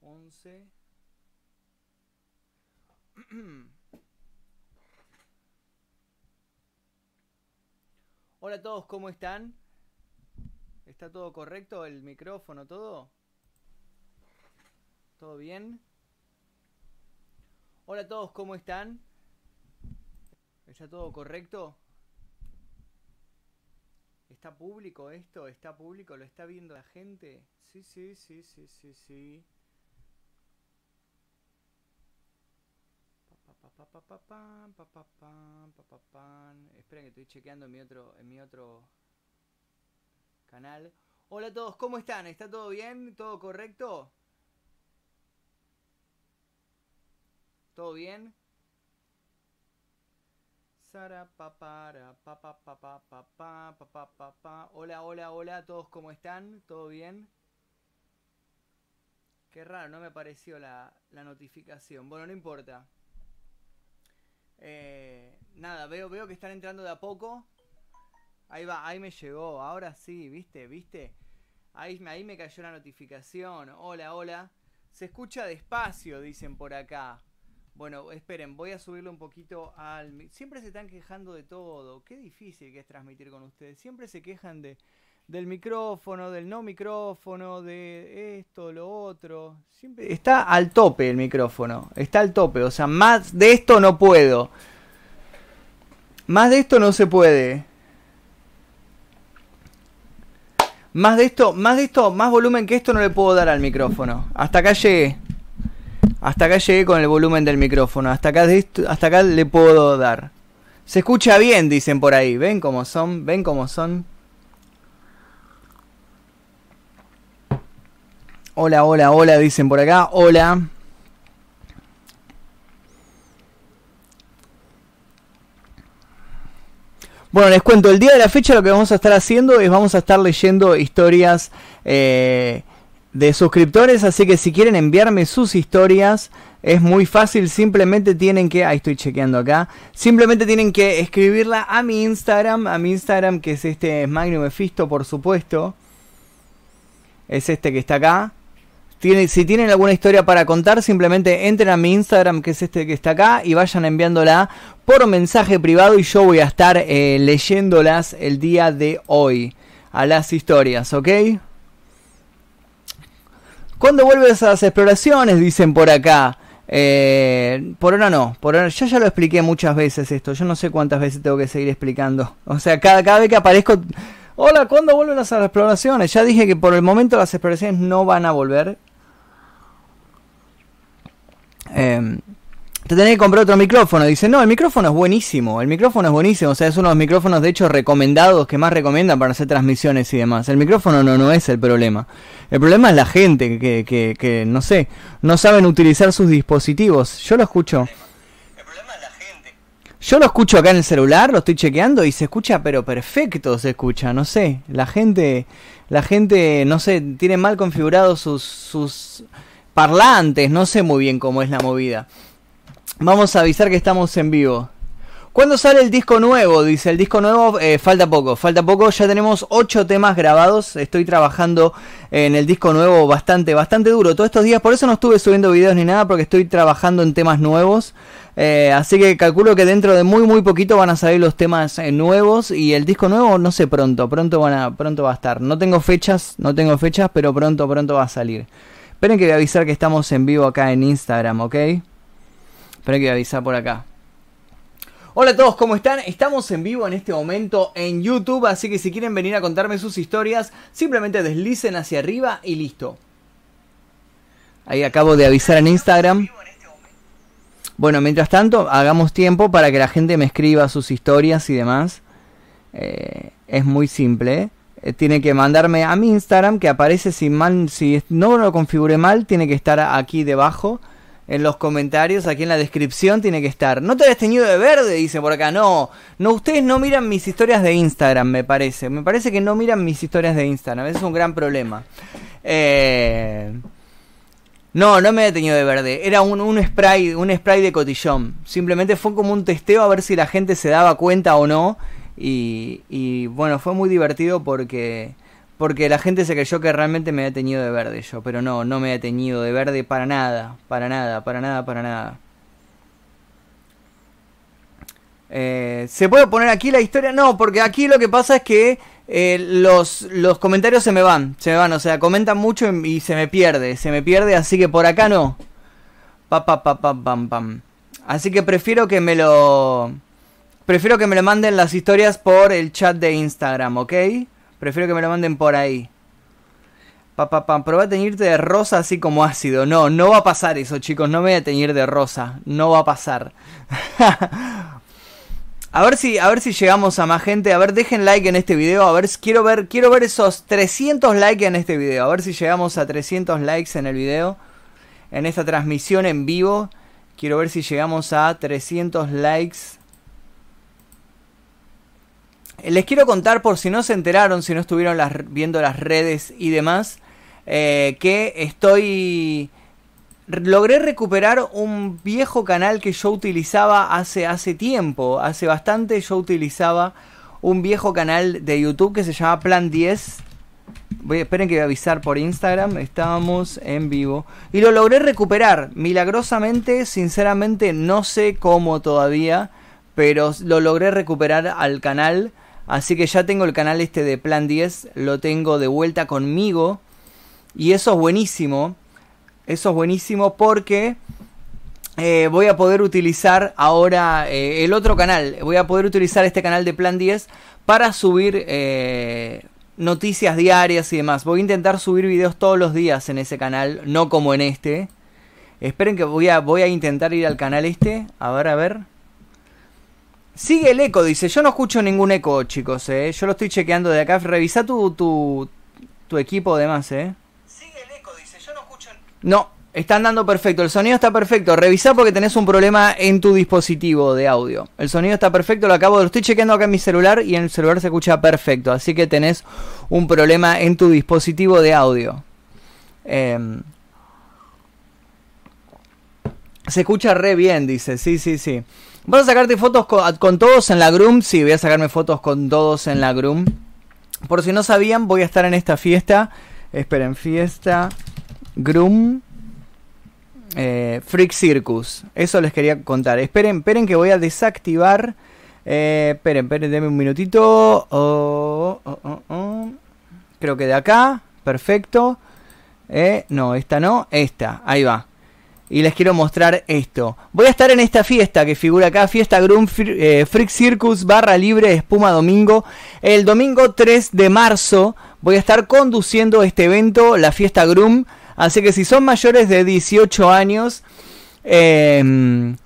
11. Hola a todos, ¿cómo están? ¿Está todo correcto? ¿El micrófono, todo? ¿Todo bien? Hola a todos, ¿cómo están? ¿Está todo correcto? ¿Está público esto? ¿Está público? ¿Lo está viendo la gente? Sí, sí, sí, sí, sí, sí. Esperen que estoy chequeando en mi otro, en mi otro canal. Hola a todos, ¿cómo están? ¿Está todo bien? ¿Todo correcto? ¿Todo bien? Sara papá papá papá papá papá Hola, hola, hola, todos cómo están, todo bien. Qué raro, no me apareció la, la notificación. Bueno, no importa. Eh, nada, veo, veo que están entrando de a poco. Ahí va, ahí me llegó. Ahora sí, viste, viste. Ahí, ahí me cayó la notificación. Hola, hola. Se escucha despacio, dicen por acá. Bueno, esperen, voy a subirlo un poquito al... Siempre se están quejando de todo. Qué difícil que es transmitir con ustedes. Siempre se quejan de del micrófono, del no micrófono, de esto, lo otro. Siempre está al tope el micrófono, está al tope, o sea, más de esto no puedo. Más de esto no se puede. Más de esto, más de esto, más volumen que esto no le puedo dar al micrófono. Hasta acá llegué. Hasta acá llegué con el volumen del micrófono. Hasta acá, hasta acá le puedo dar. Se escucha bien, dicen por ahí. ¿Ven cómo son? ¿Ven cómo son? Hola, hola, hola, dicen por acá. Hola. Bueno, les cuento, el día de la fecha lo que vamos a estar haciendo es vamos a estar leyendo historias eh, de suscriptores, así que si quieren enviarme sus historias es muy fácil, simplemente tienen que, ahí estoy chequeando acá, simplemente tienen que escribirla a mi Instagram, a mi Instagram que es este Magnum Mephisto por supuesto, es este que está acá, si tienen alguna historia para contar, simplemente entren a mi Instagram, que es este que está acá, y vayan enviándola por mensaje privado y yo voy a estar eh, leyéndolas el día de hoy a las historias, ¿ok? ¿Cuándo vuelves a las exploraciones? Dicen por acá. Eh, por ahora no, por ahora yo ya lo expliqué muchas veces esto, yo no sé cuántas veces tengo que seguir explicando. O sea, cada, cada vez que aparezco, hola, ¿cuándo vuelven las exploraciones? Ya dije que por el momento las exploraciones no van a volver, eh, te tenés que comprar otro micrófono. Dice, no, el micrófono es buenísimo. El micrófono es buenísimo. O sea, es uno de los micrófonos, de hecho, recomendados que más recomiendan para hacer transmisiones y demás. El micrófono no, no es el problema. El problema es la gente que, que, que no sé, no saben utilizar sus dispositivos. Yo lo escucho. El problema es la gente. Yo lo escucho acá en el celular, lo estoy chequeando y se escucha, pero perfecto se escucha. No sé, la gente, la gente, no sé, tiene mal configurados sus, sus parlantes, no sé muy bien cómo es la movida. Vamos a avisar que estamos en vivo. ¿Cuándo sale el disco nuevo? Dice, el disco nuevo eh, falta poco, falta poco, ya tenemos ocho temas grabados, estoy trabajando en el disco nuevo bastante, bastante duro todos estos días, por eso no estuve subiendo videos ni nada, porque estoy trabajando en temas nuevos, eh, así que calculo que dentro de muy muy poquito van a salir los temas eh, nuevos y el disco nuevo no sé pronto, pronto, van a, pronto va a estar, no tengo fechas, no tengo fechas, pero pronto, pronto va a salir. Esperen que voy a avisar que estamos en vivo acá en Instagram, ¿ok? Esperen que voy a avisar por acá. Hola a todos, ¿cómo están? Estamos en vivo en este momento en YouTube, así que si quieren venir a contarme sus historias, simplemente deslicen hacia arriba y listo. Ahí acabo de avisar en Instagram. Bueno, mientras tanto, hagamos tiempo para que la gente me escriba sus historias y demás. Eh, es muy simple. ¿eh? Tiene que mandarme a mi Instagram que aparece si si no lo configure mal, tiene que estar aquí debajo en los comentarios, aquí en la descripción tiene que estar. No te habías teñido de verde, dice por acá. No, no, ustedes no miran mis historias de Instagram, me parece. Me parece que no miran mis historias de Instagram. Ese es un gran problema. Eh, No, no me he teñido de verde. Era un, un, spray, un spray de cotillón. Simplemente fue como un testeo a ver si la gente se daba cuenta o no. Y, y bueno, fue muy divertido porque porque la gente se creyó que realmente me había teñido de verde yo, pero no, no me he teñido de verde para nada, para nada, para nada, para nada. Eh, ¿Se puede poner aquí la historia? No, porque aquí lo que pasa es que eh, los, los comentarios se me van, se me van, o sea, comentan mucho y, se me pierde, se me pierde, así que por acá no. Pa, pa, pa, pam, pam. Así que prefiero que me lo... Prefiero que me lo manden las historias por el chat de Instagram, ¿ok? Prefiero que me lo manden por ahí. Pa, pa, pa, a teñirte de rosa así como ácido. No, no va a pasar eso, chicos. No me voy a teñir de rosa. No va a pasar. A ver si, a ver si llegamos a más gente. A ver, dejen like en este video. A ver, quiero ver, quiero ver esos 300 likes en este video. A ver si llegamos a 300 likes en el video. En esta transmisión en vivo. Quiero ver si llegamos a 300 likes. Les quiero contar por si no se enteraron, si no estuvieron viendo las redes y demás, eh, que estoy logré recuperar un viejo canal que yo utilizaba hace, hace tiempo, hace bastante yo utilizaba un viejo canal de YouTube que se llama Plan 10. Voy, esperen que voy a avisar por Instagram, estábamos en vivo. Y lo logré recuperar, milagrosamente, sinceramente no sé cómo todavía, pero lo logré recuperar al canal. Así que ya tengo el canal este de Plan 10, lo tengo de vuelta conmigo. Y eso es buenísimo eso es buenísimo porque eh, voy a poder utilizar ahora eh, el otro canal. Voy a poder utilizar este canal de Plan 10 para subir eh, noticias diarias y demás. Voy a intentar subir videos todos los días en ese canal, no como en este. Esperen que voy a, voy a intentar ir al canal este. A ver, a ver. Sigue el eco, dice. Yo no escucho ningún eco, chicos. Yo lo estoy chequeando de acá. Revisa tu, tu, tu equipo, además, ¿eh? No, está andando perfecto. El sonido está perfecto. Revisá porque tenés un problema en tu dispositivo de audio. El sonido está perfecto. Lo acabo, lo estoy chequeando acá en mi celular y en el celular se escucha perfecto. Así que tenés un problema en tu dispositivo de audio. Em, se escucha re bien, dice. Sí, sí, sí. ¿Vas a sacarte fotos con, con, todos en la Groom? Sí, voy a sacarme fotos con todos en la Groom. Por si no sabían, voy a estar en esta fiesta. Esperen, fiesta Groom eh, Freak Circus. Eso les quería contar. Esperen, esperen que voy a desactivar. Eh, esperen, esperen, denme un minutito. Oh, oh, oh, Creo que de acá. Perfecto. Eh, no, esta no. Esta. Ahí va. Y les quiero mostrar esto. Voy a estar en esta fiesta que figura acá. Fiesta Groom eh, Freak Circus barra libre espuma domingo. El domingo 3 de marzo voy a estar conduciendo este evento. La fiesta Groom. Así que si son mayores de 18 años em,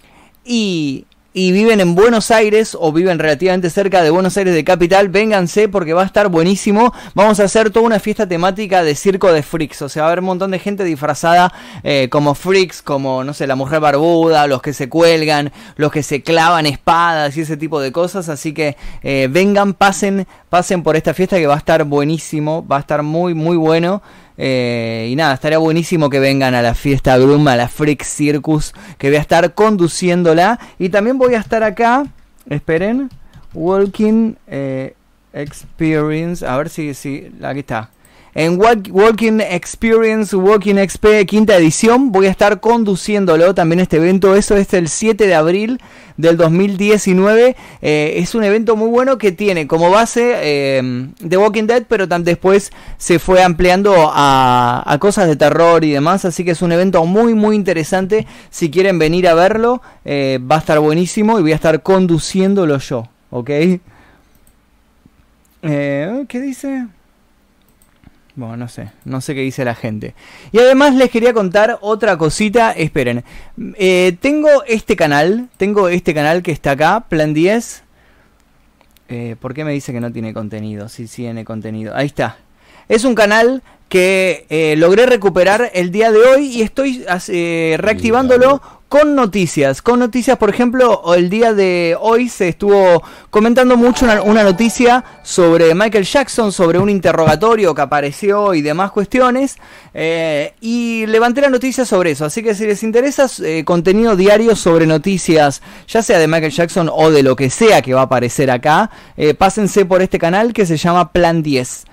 y, viven en Buenos Aires o viven relativamente cerca de Buenos Aires de capital, vénganse porque va a estar buenísimo. Vamos a hacer toda una fiesta temática de circo de freaks. O sea, va a haber un montón de gente disfrazada eh, como freaks, como, no sé, la mujer barbuda, los que se cuelgan, los que se clavan espadas y ese tipo de cosas. Así que eh, vengan, pasen, pasen por esta fiesta que va a estar buenísimo, va a estar muy, muy bueno. Eh, y nada, estaría buenísimo que vengan a la fiesta Groom, a la Freak Circus, que voy a estar conduciéndola. Y también voy a estar acá, esperen, Walking eh, Experience, a ver si, si, aquí está en Walking Experience, Walking XP quinta edición. Voy a estar conduciéndolo también este evento. Eso es el 7 de abril del 2019. Eh, es un evento muy bueno que tiene como base eh, The Walking Dead, pero después se fue ampliando a, cosas de terror y demás. Así que es un evento muy, muy interesante. Si quieren venir a verlo, eh, va a estar buenísimo y voy a estar conduciéndolo yo. ¿Ok? ¿Qué dice? Bueno, no sé, no sé qué dice la gente. Y además les quería contar otra cosita. Esperen, eh, tengo este canal, tengo este canal que está acá, Plan 10. Eh, ¿Por qué me dice que no tiene contenido? Sí, sí tiene contenido. Ahí está. Es un canal que eh, logré recuperar el día de hoy y estoy reactivándolo con noticias. Con noticias, por ejemplo, el día de hoy se estuvo comentando mucho una, noticia sobre Michael Jackson, sobre un interrogatorio que apareció y demás cuestiones. Eh, y levanté la noticia sobre eso. Así que si les interesa eh, contenido diario sobre noticias, ya sea de Michael Jackson o de lo que sea que va a aparecer acá, eh, pásense por este canal que se llama Plan 10.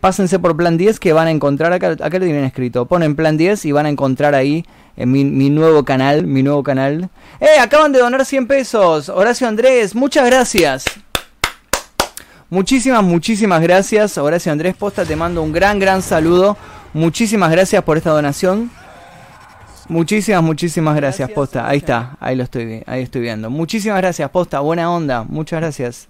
Pásense por Plan 10 que van a encontrar acá, acá lo tienen escrito. Ponen Plan 10 y van a encontrar ahí en mi, nuevo canal, mi nuevo canal. ¡Eh! Acaban de donar 100 pesos. Horacio Andrés, muchas gracias. Muchísimas, muchísimas gracias. Horacio Andrés Posta, te mando un gran, gran saludo. Muchísimas gracias por esta donación. Muchísimas, muchísimas gracias, Posta. Ahí está, ahí lo estoy, ahí estoy viendo. Muchísimas gracias, Posta. Buena onda. Muchas gracias.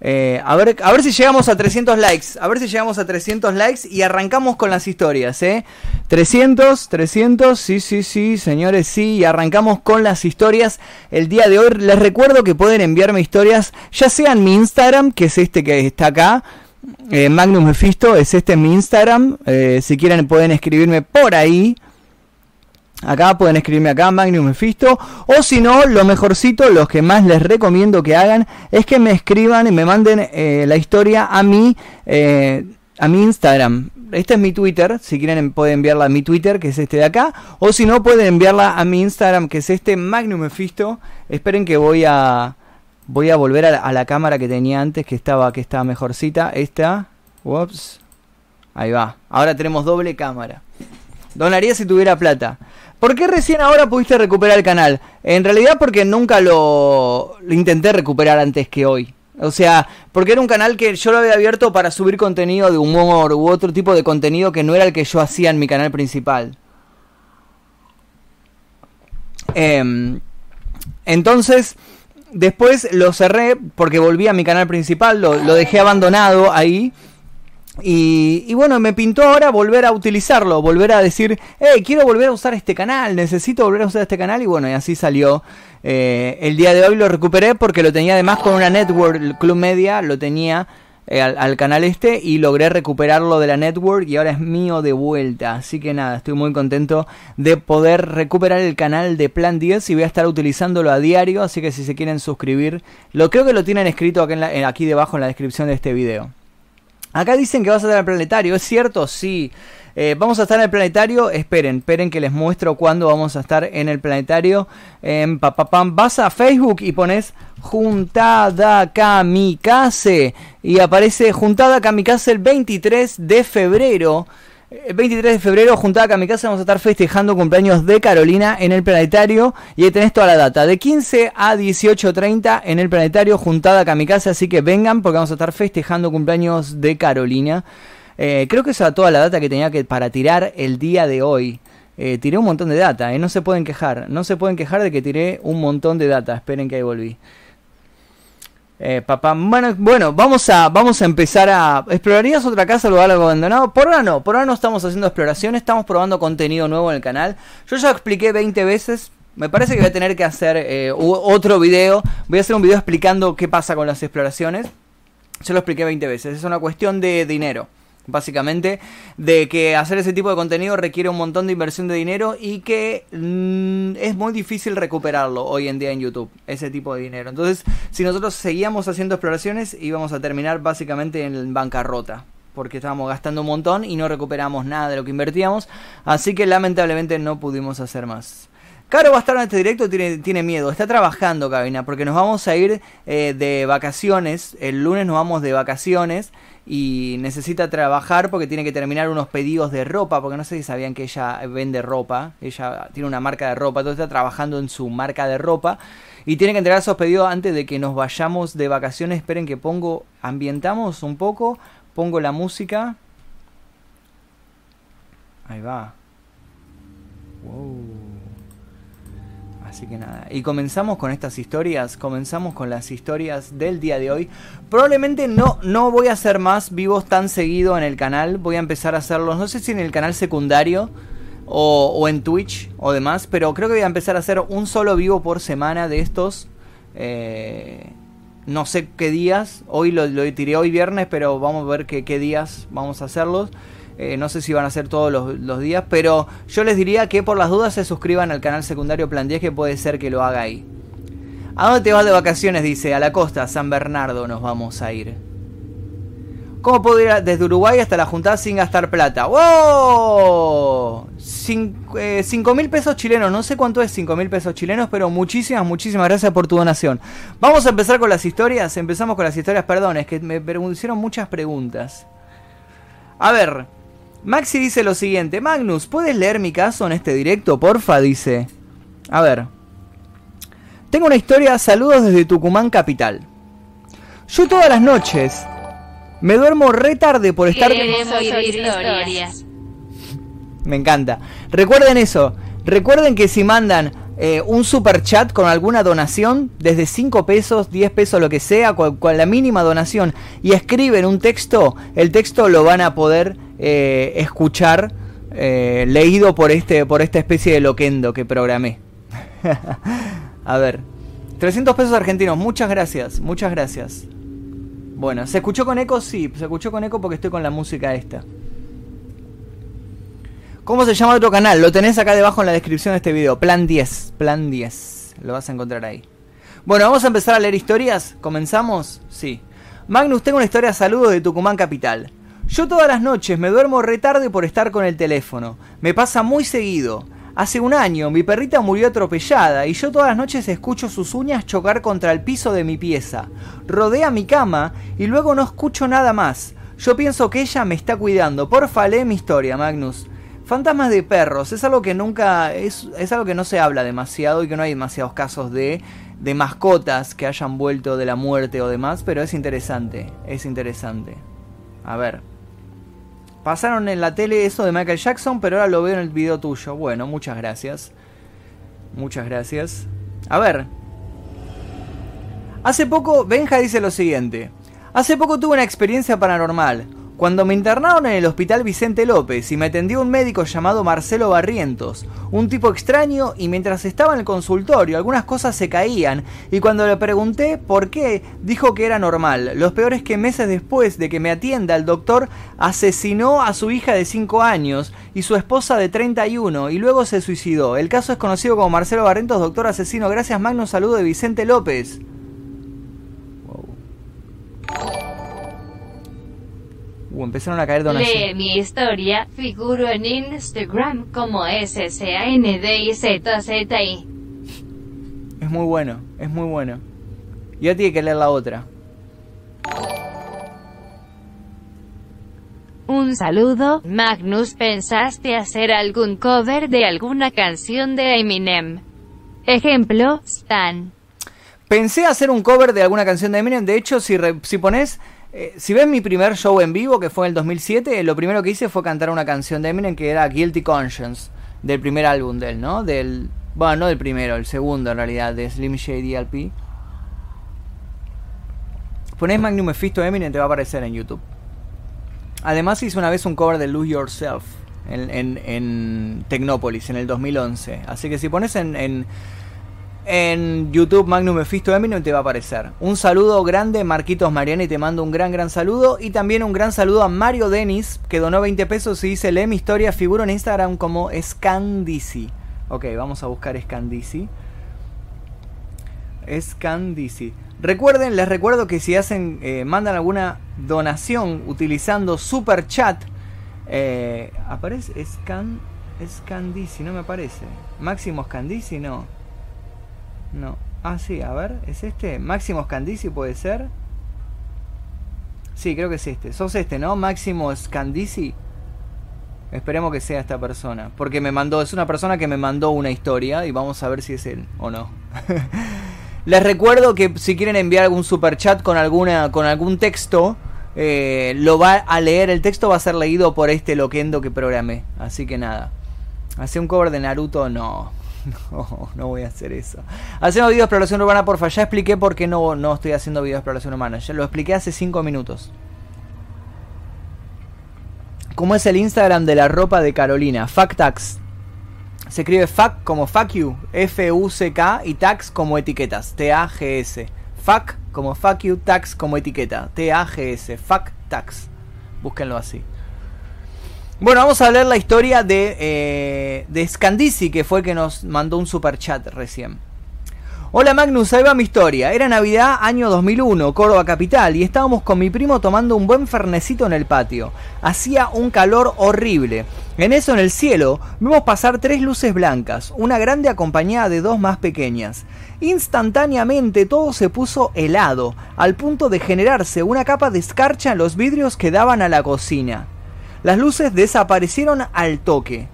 Eh, a, ver, a ver si llegamos a 300 likes. A ver si llegamos a 300 likes y arrancamos con las historias, ¿eh? 300, 300, sí, sí, sí, señores, sí. Y arrancamos con las historias. El día de hoy les recuerdo que pueden enviarme historias, ya sea en mi Instagram, que es este que está acá. Eh, Magnus Mephisto, es este mi Instagram. Eh, si quieren pueden escribirme por ahí. Acá pueden escribirme acá, Magnum Mephisto. O si no, lo mejorcito, los que más les recomiendo que hagan, es que me escriban y me manden eh, la historia a mi, eh, a mi Instagram. Este es mi Twitter, si quieren pueden enviarla a mi Twitter, que es este de acá. O si no, pueden enviarla a mi Instagram, que es este Magnum Mephisto. Esperen que voy a... Voy a volver a la, cámara que tenía antes, que estaba, que estaba mejorcita. Esta. Ups. Ahí va. Ahora tenemos doble cámara. Donaría si tuviera plata. ¿Por qué recién ahora pudiste recuperar el canal? En realidad porque nunca lo, intenté recuperar antes que hoy. O sea, porque era un canal que yo lo había abierto para subir contenido de humor u otro tipo de contenido que no era el que yo hacía en mi canal principal. Em, entonces, después lo cerré porque volví a mi canal principal, lo, lo dejé abandonado ahí. Y, bueno, me pintó ahora volver a utilizarlo, volver a decir, hey, quiero volver a usar este canal, necesito volver a usar este canal. Y bueno, y así salió. Eh, el día de hoy lo recuperé porque lo tenía además con una network, Club Media, lo tenía eh, al, canal este y logré recuperarlo de la network y ahora es mío de vuelta. Así que nada, estoy muy contento de poder recuperar el canal de Plan 10 y voy a estar utilizándolo a diario. Así que si se quieren suscribir, lo creo que lo tienen escrito aquí debajo en la descripción de este video. Acá dicen que vas a estar en el planetario, ¿es cierto? Sí. Eh, vamos a estar en el planetario, esperen, esperen que les muestro cuándo vamos a estar en el planetario. Eh, Vas a Facebook y pones Juntada Kamikaze y aparece Juntada Kamikaze el 23 de febrero. El 23 de febrero, juntada a mi casa, vamos a estar festejando cumpleaños de Carolina en el planetario. Y ahí tenés toda la data. De 15 a 18.30 en el planetario, juntada a mi casa. Así que vengan porque vamos a estar festejando cumpleaños de Carolina. Eh, creo que esa es toda la data que tenía que para tirar el día de hoy. Eh, tiré un montón de data, eh, no se pueden quejar. No se pueden quejar de que tiré un montón de data. Esperen que ahí volví. Eh, papá, bueno, bueno, vamos a, vamos a empezar a. ¿Explorarías otra casa o algo abandonado? Por ahora no, por ahora no estamos haciendo exploraciones, estamos probando contenido nuevo en el canal. Yo ya expliqué 20 veces. Me parece que voy a tener que hacer eh, otro video. Voy a hacer un video explicando qué pasa con las exploraciones. Yo lo expliqué 20 veces. Es una cuestión de dinero básicamente, de que hacer ese tipo de contenido requiere un montón de inversión de dinero y que mm, es muy difícil recuperarlo hoy en día en YouTube, ese tipo de dinero. Entonces, si nosotros seguíamos haciendo exploraciones, íbamos a terminar básicamente en bancarrota. Porque estábamos gastando un montón y no recuperamos nada de lo que invertíamos. Así que lamentablemente no pudimos hacer más. Caro va a estar en este directo, tiene, tiene miedo, está trabajando, Cabina, porque nos vamos a ir eh, de vacaciones. El lunes nos vamos de vacaciones y necesita trabajar porque tiene que terminar unos pedidos de ropa, porque no sé si sabían que ella vende ropa, ella tiene una marca de ropa, entonces está trabajando en su marca de ropa y tiene que entregar esos pedidos antes de que nos vayamos de vacaciones. Esperen que pongo, ambientamos un poco, pongo la música. Ahí va. Wow. Así que nada, y comenzamos con estas historias, comenzamos con las historias del día de hoy. Probablemente no, no voy a hacer más vivos tan seguido en el canal, voy a empezar a hacerlos, no sé si en el canal secundario o, en Twitch o demás, pero creo que voy a empezar a hacer un solo vivo por semana de estos. Eh, no sé qué días, hoy lo, tiré hoy viernes, pero vamos a ver qué, qué días vamos a hacerlos. Eh, no sé si van a ser todos los, días, pero yo les diría que por las dudas se suscriban al canal secundario Plan 10, que puede ser que lo haga ahí. ¿A dónde te vas de vacaciones? Dice, a la costa, San Bernardo nos vamos a ir. ¿Cómo puedo ir desde Uruguay hasta la Juntada sin gastar plata? ¡Wow! 5 eh, mil pesos chilenos. No sé cuánto es 5 mil pesos chilenos, pero muchísimas, muchísimas gracias por tu donación. Vamos a empezar con las historias. Empezamos con las historias, perdón, es que me hicieron muchas preguntas. A ver, Maxi dice lo siguiente. Magnus, ¿puedes leer mi caso en este directo, porfa? Dice. A ver. Tengo una historia, saludos desde Tucumán Capital. Yo todas las noches me duermo re tarde por estar... historias. Me encanta. Recuerden eso. Recuerden que si mandan eh, un super chat con alguna donación, desde 5 pesos, 10 pesos, lo que sea, con, la mínima donación, y escriben un texto, el texto lo van a poder eh, escuchar eh, leído por, este, por esta especie de loquendo que programé. a ver. 300 pesos argentinos, muchas gracias, muchas gracias. Bueno, ¿se escuchó con eco? Sí, se escuchó con eco porque estoy con la música esta. ¿Cómo se llama otro canal? Lo tenés acá debajo en la descripción de este video. Plan 10. Plan 10. Lo vas a encontrar ahí. Bueno, vamos a empezar a leer historias. ¿Comenzamos? Sí. Magnus, tengo una historia saludos de Tucumán Capital. Yo todas las noches me duermo retarde por estar con el teléfono. Me pasa muy seguido. Hace un año mi perrita murió atropellada y yo todas las noches escucho sus uñas chocar contra el piso de mi pieza. Rodea mi cama y luego no escucho nada más. Yo pienso que ella me está cuidando. Porfa, lee mi historia, Magnus. Fantasmas de perros es algo que nunca es, es algo que no se habla demasiado y que no hay demasiados casos de de mascotas que hayan vuelto de la muerte o demás, pero es interesante, es interesante. A ver. Pasaron en la tele eso de Michael Jackson, pero ahora lo veo en el video tuyo. Bueno, muchas gracias. Muchas gracias. A ver. Hace poco, Benja dice lo siguiente. Hace poco tuve una experiencia paranormal. Cuando me internaron en el hospital Vicente López y me atendió un médico llamado Marcelo Barrientos, un tipo extraño y mientras estaba en el consultorio algunas cosas se caían y cuando le pregunté por qué dijo que era normal. Lo peor es que meses después de que me atienda el doctor asesinó a su hija de 5 años y su esposa de 31 y luego se suicidó. El caso es conocido como Marcelo Barrientos, doctor asesino. Gracias Magno, saludo de Vicente López. Uh, empezaron a caer donaciones. Lee mi historia, figuro en Instagram como SSANDIZZI. Es muy bueno, es muy bueno. Ya tiene que leer la otra. Un saludo, Magnus. ¿Pensaste hacer algún cover de alguna canción de Eminem? Ejemplo, Stan. Pensé hacer un cover de alguna canción de Eminem. De hecho, si, si pones eh, si ves mi primer show en vivo, que fue en el 2007, lo primero que hice fue cantar una canción de Eminem que era Guilty Conscience, del primer álbum de él, ¿no? Del, bueno, no del primero, el segundo en realidad, de Slim Shady LP. Pones Magnum Mephisto Eminem, te va a aparecer en YouTube. Además hice una vez un cover de Lose Yourself en, en, en Tecnópolis en el 2011. Así que si pones en en YouTube Magnum Mephisto Eminem te va a aparecer. Un saludo grande, Marquitos Mariani, te mando un gran, gran saludo. Y también un gran saludo a Mario Denis, que donó 20 pesos y dice: Lee mi historia, figuro en Instagram como Scandici. Ok, vamos a buscar Scandici. Scandici. Recuerden, les recuerdo que si hacen, eh, mandan alguna donación utilizando Super Chat, eh, aparece Scan, Scandici, no me aparece. Máximo Scandici, no. No. Ah, sí, a ver, ¿es este? Máximo Scandici puede ser. Sí, creo que es este. Sos este, ¿no? Máximo Scandici. Esperemos que sea esta persona. Porque me mandó, es una persona que me mandó una historia y vamos a ver si es él o no. Les recuerdo que si quieren enviar algún super chat con alguna, con algún texto, eh, lo va a leer. El texto va a ser leído por este loquendo que programé. Así que nada. Hace un cover de Naruto, no. No, no voy a hacer eso. Hacemos video de exploración urbana, porfa. Ya expliqué por qué no, no estoy haciendo video de exploración urbana. Ya lo expliqué hace 5 minutos. ¿Cómo es el Instagram de la ropa de Carolina? Factax. Se escribe fuck como fuck you, F-U-C-K y tax como etiquetas, T-A-G-S. Fuck como fuck you, tax como etiqueta, T-A-G-S. Fuck tax. Búsquenlo así. Bueno, vamos a leer la historia de, eh, de Scandisi, que fue el que nos mandó un super chat recién. Hola Magnus, ahí va mi historia. Era Navidad, año 2001, Córdoba capital, y estábamos con mi primo tomando un buen fernecito en el patio. Hacía un calor horrible. En eso, en el cielo, vimos pasar tres luces blancas, una grande acompañada de dos más pequeñas. Instantáneamente todo se puso helado, al punto de generarse una capa de escarcha en los vidrios que daban a la cocina. Las luces desaparecieron al toque.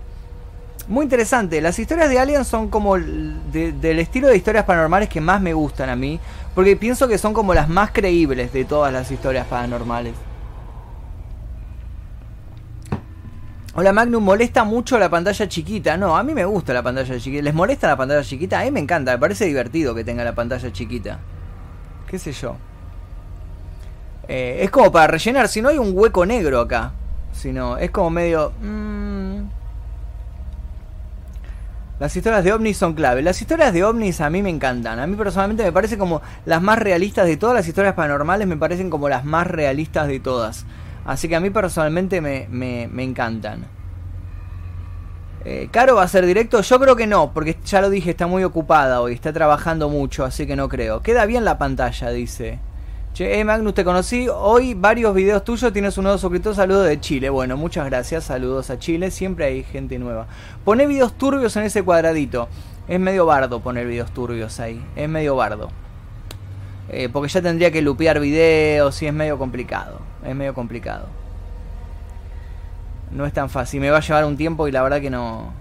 Muy interesante. Las historias de Alien son como del estilo de historias paranormales que más me gustan a mí. Porque pienso que son como las más creíbles de todas las historias paranormales. Hola Magnum, ¿molesta mucho la pantalla chiquita? No, a mí me gusta la pantalla chiquita. ¿Les molesta la pantalla chiquita? A mí me encanta, me parece divertido que tenga la pantalla chiquita. ¿Qué sé yo? Eh, es como para rellenar, si no hay un hueco negro acá. Si no, es como medio... Mmm, las historias de ovnis son clave. Las historias de ovnis a mí me encantan. A mí personalmente me parece como las más realistas de todas las historias paranormales. Me parecen como las más realistas de todas. Así que a mí personalmente me, me, encantan. Eh, ¿Caro va a ser directo? Yo creo que no, porque ya lo dije, está muy ocupada hoy, está trabajando mucho, así que no creo. Queda bien la pantalla, dice. Che, eh, Magnus, te conocí hoy varios videos tuyos, tienes un nuevo suscriptor, saludos de Chile. Bueno, muchas gracias, saludos a Chile, siempre hay gente nueva. Pone videos turbios en ese cuadradito. Es medio bardo poner videos turbios ahí, es medio bardo. Eh, porque ya tendría que lupear videos y es medio complicado, es medio complicado. No es tan fácil, me va a llevar un tiempo y la verdad que no...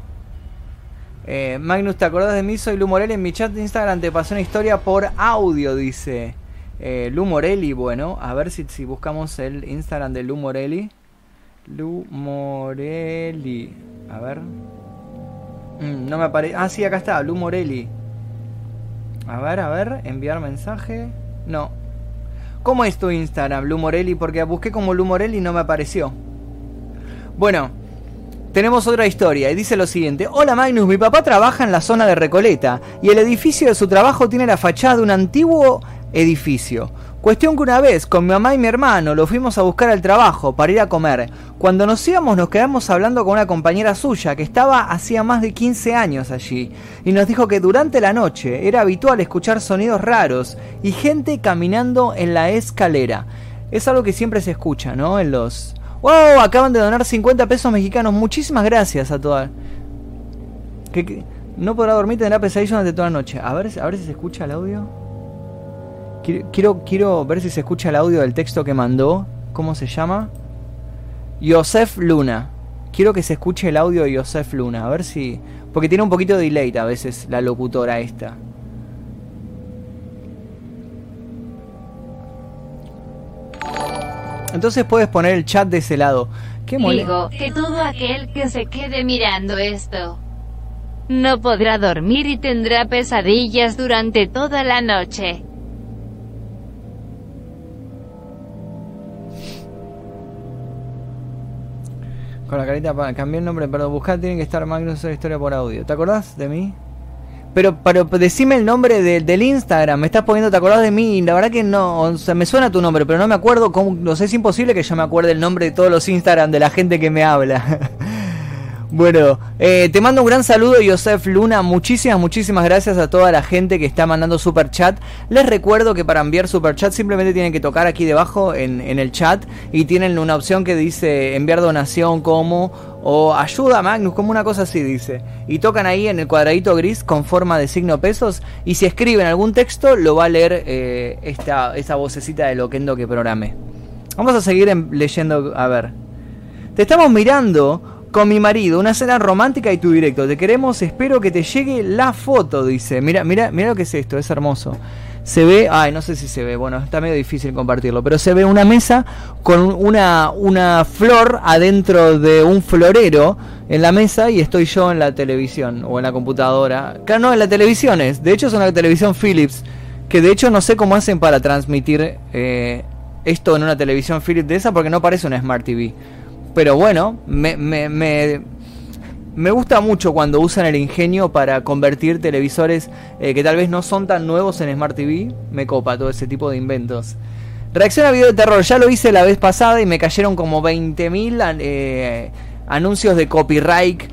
Eh, Magnus, ¿te acordás de mí? Soy Lu Morel, en mi chat de Instagram te pasé una historia por audio, dice. Eh, Lu Morelli, bueno, a ver si, si buscamos el Instagram de Lu Morelli. Lu Morelli. A ver. Mm, no me aparece. Ah, sí, acá está, Lu Morelli. A ver, a ver, enviar mensaje. No. ¿Cómo es tu Instagram, Lu Morelli? Porque busqué como Lu Morelli y no me apareció. Bueno, tenemos otra historia y dice lo siguiente. Hola Magnus, mi papá trabaja en la zona de Recoleta y el edificio de su trabajo tiene la fachada de un antiguo edificio. Cuestión que una vez, con mi mamá y mi hermano, lo fuimos a buscar al trabajo para ir a comer. Cuando nos íbamos nos quedamos hablando con una compañera suya que estaba hacía más de 15 años allí y nos dijo que durante la noche era habitual escuchar sonidos raros y gente caminando en la escalera. Es algo que siempre se escucha, ¿no? En los... ¡Wow! Acaban de donar 50 pesos mexicanos. Muchísimas gracias a todas. Que, no podrá dormir, tendrá pesadillas durante toda la noche. A ver, a ver si se escucha el audio. Quiero, quiero, ver si se escucha el audio del texto que mandó. ¿Cómo se llama? Yosef Luna. Quiero que se escuche el audio de Yosef Luna. A ver si. Porque tiene un poquito de delay a veces la locutora esta. Entonces puedes poner el chat de ese lado. ¿Qué Digo que todo aquel que se quede mirando esto no podrá dormir y tendrá pesadillas durante toda la noche. Con la carita para cambiar el nombre, pero buscar tiene que estar la historia por audio. ¿Te acordás de mí? Pero, pero decime el nombre del Instagram, me estás poniendo, ¿te acordás de mí? La verdad que no, o sea, me suena tu nombre, pero no me acuerdo cómo, no sé, es imposible que yo me acuerde el nombre de todos los Instagram de la gente que me habla. Bueno, eh, te mando un gran saludo, Josef Luna. Muchísimas, muchísimas gracias a toda la gente que está mandando super chat. Les recuerdo que para enviar super chat simplemente tienen que tocar aquí debajo en, el chat y tienen una opción que dice enviar donación como o ayuda Magnus, como una cosa así dice. Y tocan ahí en el cuadradito gris con forma de signo pesos. Y si escriben algún texto, lo va a leer eh, esta, esta vocecita de Loquendo que programé. Vamos a seguir leyendo, a ver. Te estamos mirando con mi marido, una cena romántica y tu directo. Te queremos, espero que te llegue la foto, dice. Mira, mira, mira lo que es esto, es hermoso. Se ve, ay, no sé si se ve, bueno, está medio difícil compartirlo, pero se ve una mesa con una, una flor adentro de un florero en la mesa y estoy yo en la televisión o en la computadora. Claro, no, en la televisión es, de hecho es una televisión Philips, que de hecho no sé cómo hacen para transmitir eh, esto en una televisión Philips de esa porque no parece una Smart TV. Pero bueno, me, me, me, gusta mucho cuando usan el ingenio para convertir televisores eh, que tal vez no son tan nuevos en Smart TV. Me copa todo ese tipo de inventos. Reacción a video de terror, ya lo hice la vez pasada y me cayeron como 20.000 eh, anuncios de copyright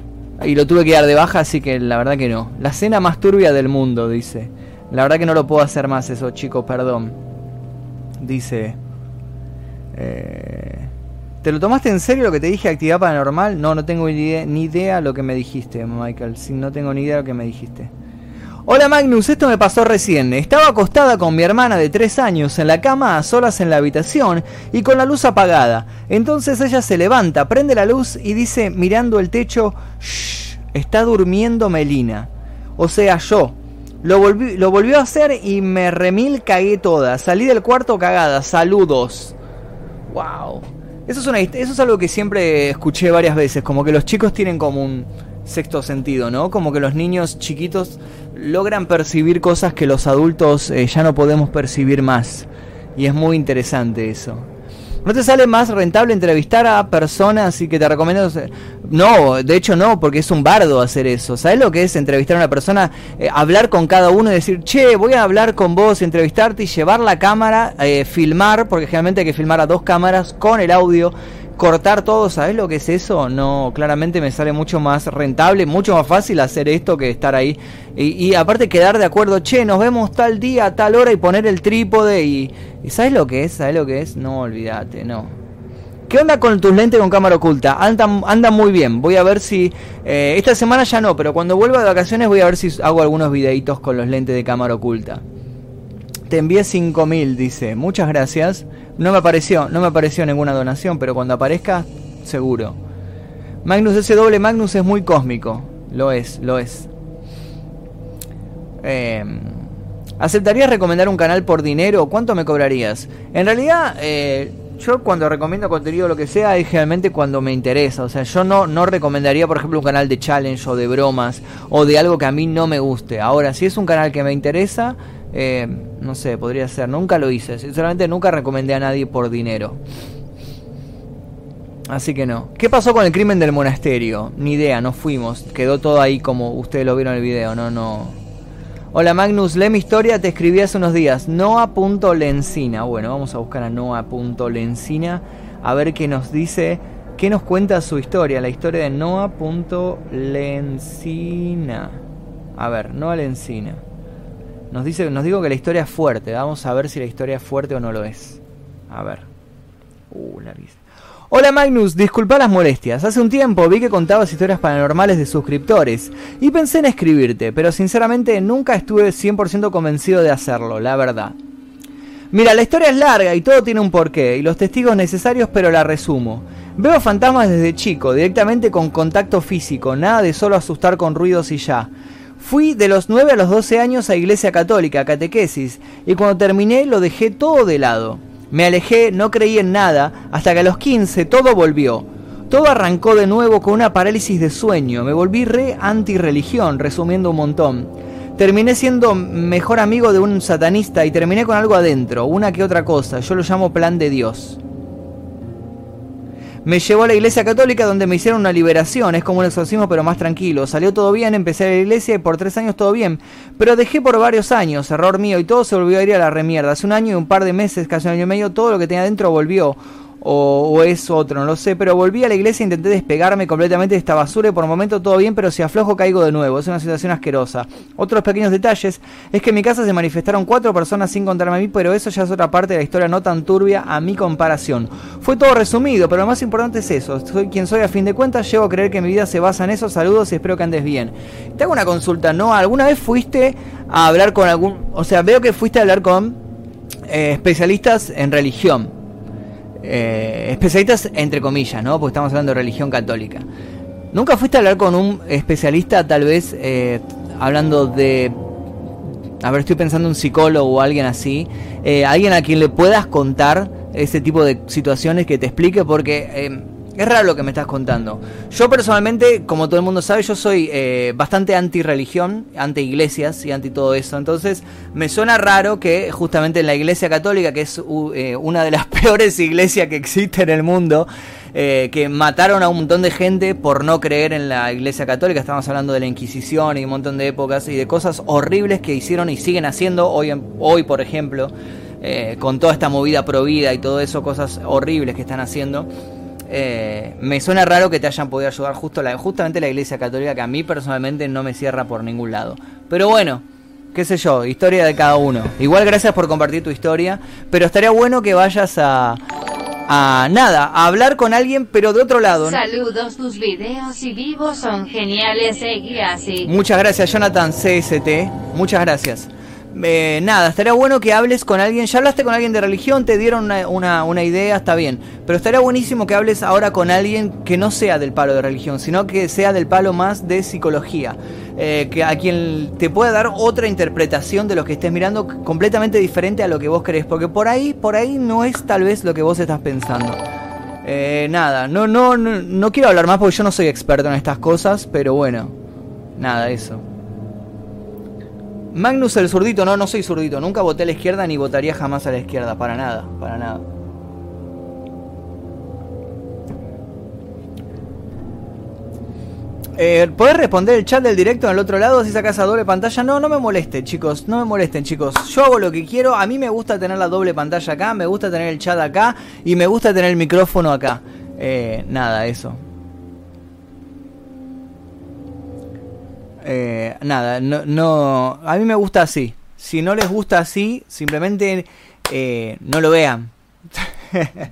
y lo tuve que dar de baja, así que la verdad que no. La cena más turbia del mundo, dice. La verdad que no lo puedo hacer más eso, chicos, perdón. Dice... Eh, ¿Te lo tomaste en serio lo que te dije actividad paranormal? No, no tengo ni idea, ni lo que me dijiste, Michael. No tengo ni idea lo que me dijiste. Hola Magnus, esto me pasó recién. Estaba acostada con mi hermana de 3 años en la cama a solas en la habitación y con la luz apagada. Entonces ella se levanta, prende la luz y dice mirando el techo, Shh, está durmiendo Melina. O sea, yo. Lo, lo volvió a hacer y me remil cagué toda. Salí del cuarto cagada. Saludos. Wow. Eso es, una, eso es algo que siempre escuché varias veces, como que los chicos tienen como un sexto sentido, ¿no? Como que los niños chiquitos logran percibir cosas que los adultos eh, ya no podemos percibir más. Y es muy interesante eso. ¿No te sale más rentable entrevistar a personas y que te recomiendo? No, de hecho no, porque es un bardo hacer eso. ¿Sabes lo que es entrevistar a una persona? Eh, hablar con cada uno y decir, che, voy a hablar con vos, entrevistarte y llevar la cámara, eh, filmar, porque generalmente hay que filmar a dos cámaras con el audio cortar todo, ¿sabes lo que es eso? No, claramente me sale mucho más rentable, mucho más fácil hacer esto que estar ahí. Y, aparte quedar de acuerdo, che, nos vemos tal día, tal hora y poner el trípode y, ¿sabes lo que es? ¿Sabes lo que es? No, olvídate, no. ¿Qué onda con tus lentes con cámara oculta? Andan, anda muy bien. Voy a ver si... Eh, esta semana ya no, pero cuando vuelva de vacaciones voy a ver si hago algunos videitos con los lentes de cámara oculta. Te envié 5000, dice. Muchas gracias. No me apareció, no me apareció ninguna donación, pero cuando aparezca, seguro. Magnus ese doble Magnus es muy cósmico. Lo es, lo es. Eh, ¿Aceptarías recomendar un canal por dinero? ¿Cuánto me cobrarías? En realidad, eh, yo cuando recomiendo contenido lo que sea es generalmente cuando me interesa. O sea, yo no, no recomendaría, por ejemplo, un canal de challenge o de bromas o de algo que a mí no me guste. Ahora, si es un canal que me interesa, eh, no sé, podría ser. Nunca lo hice. Sinceramente nunca recomendé a nadie por dinero. Así que no. ¿Qué pasó con el crimen del monasterio? Ni idea, no fuimos. Quedó todo ahí como ustedes lo vieron en el video. No, no. Hola Magnus, lee mi historia, te escribí hace unos días. Noa.lencina. Bueno, vamos a buscar a Noa.lencina. A ver qué nos dice. ¿Qué nos cuenta su historia? La historia de Noa.lencina. A ver, Noa Lencina. Nos dice, nos digo que la historia es fuerte. Vamos a ver si la historia es fuerte o no lo es. A ver. Uh, la. Hola Magnus, disculpa las molestias. Hace un tiempo vi que contabas historias paranormales de suscriptores y pensé en escribirte, pero sinceramente nunca estuve 100% convencido de hacerlo, la verdad. Mira, la historia es larga y todo tiene un porqué y los testigos necesarios, pero la resumo. Veo fantasmas desde chico, directamente con contacto físico, nada de solo asustar con ruidos y ya. Fui de los 9 a los 12 años a Iglesia Católica, catequesis, y cuando terminé lo dejé todo de lado. Me alejé, no creí en nada, hasta que a los 15 todo volvió. Todo arrancó de nuevo con una parálisis de sueño, me volví re anti-religión, resumiendo un montón. Terminé siendo mejor amigo de un satanista y terminé con algo adentro, una que otra cosa, yo lo llamo plan de Dios me llevó a la iglesia católica donde me hicieron una liberación, es como un exorcismo pero más tranquilo. Salió todo bien, empecé a la iglesia y por tres años todo bien, pero dejé por varios años, error mío, y todo se volvió a ir a la remierda. Hace un año y un par de meses, casi un año y medio, todo lo que tenía adentro volvió o, es otro, no lo sé, pero volví a la iglesia e intenté despegarme completamente de esta basura y por momento todo bien, pero si aflojo caigo de nuevo, es una situación asquerosa. Otros pequeños detalles es que en mi casa se manifestaron cuatro personas sin contarme a mí, pero eso ya es otra parte de la historia no tan turbia a mi comparación. Fue todo resumido, pero lo más importante es eso, soy quien soy a fin de cuentas, llego a creer que mi vida se basa en eso, saludos y espero que andes bien. Te hago una consulta, ¿no? ¿Alguna vez fuiste a hablar con algún, o sea, veo que fuiste a hablar con eh, especialistas en religión? Eh, especialistas entre comillas, ¿no? Porque estamos hablando de religión católica. ¿Nunca fuiste a hablar con un especialista, tal vez, eh, hablando de... A ver, estoy pensando en un psicólogo o alguien así. Eh, alguien a quien le puedas contar ese tipo de situaciones que te explique, porque eh, es raro lo que me estás contando. Yo personalmente, como todo el mundo sabe, yo soy eh, bastante anti-religión, anti-iglesias y anti todo eso. Entonces, me suena raro que justamente en la iglesia católica, que es eh, una de las peores iglesias que existe en el mundo, eh, que mataron a un montón de gente por no creer en la iglesia católica. Estamos hablando de la Inquisición y un montón de épocas y de cosas horribles que hicieron y siguen haciendo hoy, hoy por ejemplo. con toda esta movida pro vida y todo eso, cosas horribles que están haciendo. Eh, me suena raro que te hayan podido ayudar justo la, justamente la Iglesia Católica, que a mí personalmente no me cierra por ningún lado. Pero bueno, qué sé yo, historia de cada uno. Igual gracias por compartir tu historia, pero estaría bueno que vayas a, a nada, a hablar con alguien, pero de otro lado. Saludos, tus videos y vivos son geniales, seguí así. Muchas gracias, Jonathan CST. Muchas gracias. Eh, nada, estaría bueno que hables con alguien. Ya hablaste con alguien de religión, te dieron una, una, idea, está bien. Pero estaría buenísimo que hables ahora con alguien que no sea del palo de religión, sino que sea del palo más de psicología. Eh, que a quien te pueda dar otra interpretación de lo que estés mirando completamente diferente a lo que vos querés. Porque por ahí, por ahí no es tal vez lo que vos estás pensando. Eh, nada, no, no, no, no quiero hablar más porque yo no soy experto en estas cosas, pero bueno, nada, eso. Magnus el zurdito, no, no soy zurdito. Nunca voté a la izquierda ni votaría jamás a la izquierda. Para nada, para nada. Eh, ¿Podés responder el chat del directo en el otro lado si sacas a doble pantalla? No, no me moleste, chicos. No me molesten, chicos. Yo hago lo que quiero. A mí me gusta tener la doble pantalla acá. Me gusta tener el chat acá. Y me gusta tener el micrófono acá. Eh, nada, eso. Eh, nada, no, no, a mí me gusta así. Si no les gusta así, simplemente eh, no lo vean.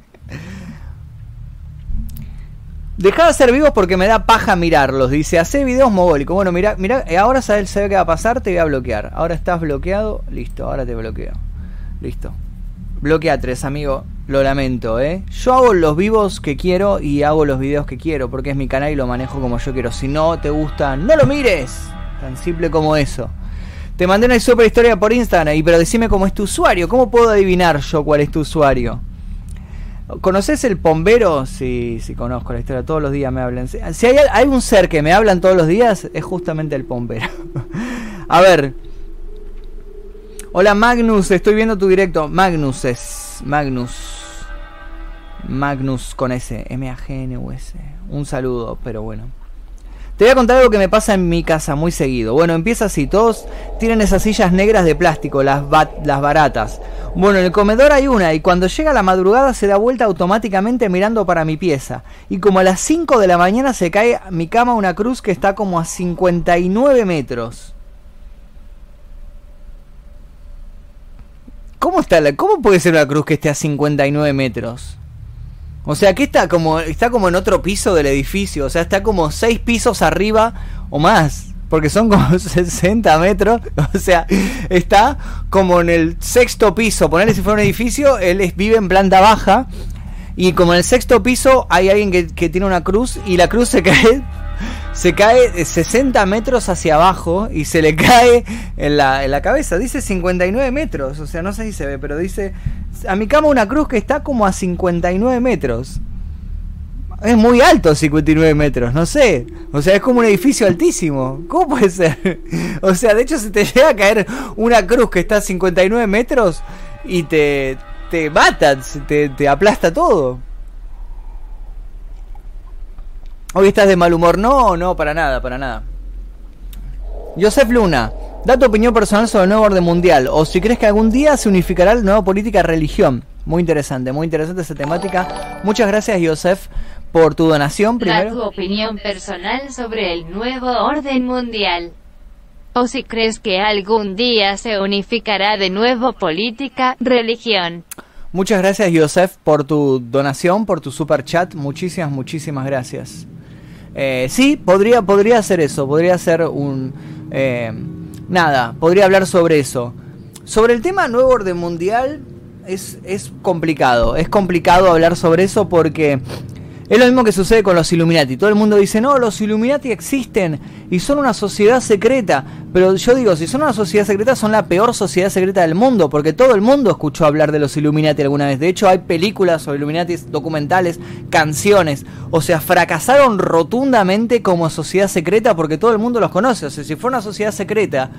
Dejá de ser vivos porque me da paja mirarlos. Dice, hace videos mogólicos. Bueno, mira, mira, eh, ahora sabes, sabe qué va a pasar, te voy a bloquear. Ahora estás bloqueado, listo, ahora te bloqueo. Listo. Bloquea tres, amigo. Lo lamento, ¿eh? Yo hago los vivos que quiero y hago los videos que quiero porque es mi canal y lo manejo como yo quiero. Si no te gusta, no lo mires. Tan simple como eso. Te mandé una super historia por Instagram, y pero decime cómo es tu usuario. ¿Cómo puedo adivinar yo cuál es tu usuario? ¿Conoces el pombero? Sí, sí, conozco la historia. Todos los días me hablan. Si hay, hay un ser que me hablan todos los días, es justamente el pombero. A ver, Hola Magnus, estoy viendo tu directo. Magnus es. Magnus. Magnus con S. M-A-G-N-U-S. Un saludo, pero bueno. Te voy a contar algo que me pasa en mi casa muy seguido. Bueno, empieza así. Todos tienen esas sillas negras de plástico, las, las baratas. Bueno, en el comedor hay una y cuando llega la madrugada se da vuelta automáticamente mirando para mi pieza. Y como a las 5 de la mañana se cae mi cama una cruz que está como a 59 metros. ¿Cómo está la, cómo puede ser una cruz que esté a 59 metros? O sea, que está como está como en otro piso del edificio, o sea, está como 6 pisos arriba o más, porque son como 60 metros, o sea, está como en el sexto piso, ponerle si fuera un edificio, él vive en planta baja y como en el sexto piso hay alguien que tiene una cruz y la cruz se cae se cae 60 metros hacia abajo y se le cae en la, en la cabeza. Dice 59 metros, o sea, no sé si se ve, pero dice, a mi cama una cruz que está como a 59 metros. Es muy alto 59 metros, no sé. O sea, es como un edificio altísimo. ¿Cómo puede ser? O sea, de hecho, se te llega a caer una cruz que está a 59 metros y te, te mata, te, te aplasta todo. Hoy estás de mal humor. No, no, para nada, para nada. Joseph Luna, da tu opinión personal sobre el nuevo orden mundial. O si crees que algún día se unificará la nueva política religión. Muy interesante, muy interesante esa temática. Muchas gracias, Joseph, por tu donación. Primero. Da tu opinión personal sobre el nuevo orden mundial. O si crees que algún día se unificará de nuevo política, religión. Muchas gracias, Joseph, por tu donación, por tu super chat. Muchísimas, muchísimas gracias. Eh, sí, podría, podría hacer eso, podría ser un... Eh, nada, podría hablar sobre eso. Sobre el tema nuevo orden mundial es, es complicado, es complicado hablar sobre eso porque es lo mismo que sucede con los Illuminati. Todo el mundo dice, no, los Illuminati existen y son una sociedad secreta. Pero yo digo, si son una sociedad secreta, son la peor sociedad secreta del mundo, porque todo el mundo escuchó hablar de los Illuminati alguna vez. De hecho, hay películas sobre Illuminati, documentales, canciones. O sea, fracasaron rotundamente como sociedad secreta porque todo el mundo los conoce. O sea, si fuera una sociedad secreta,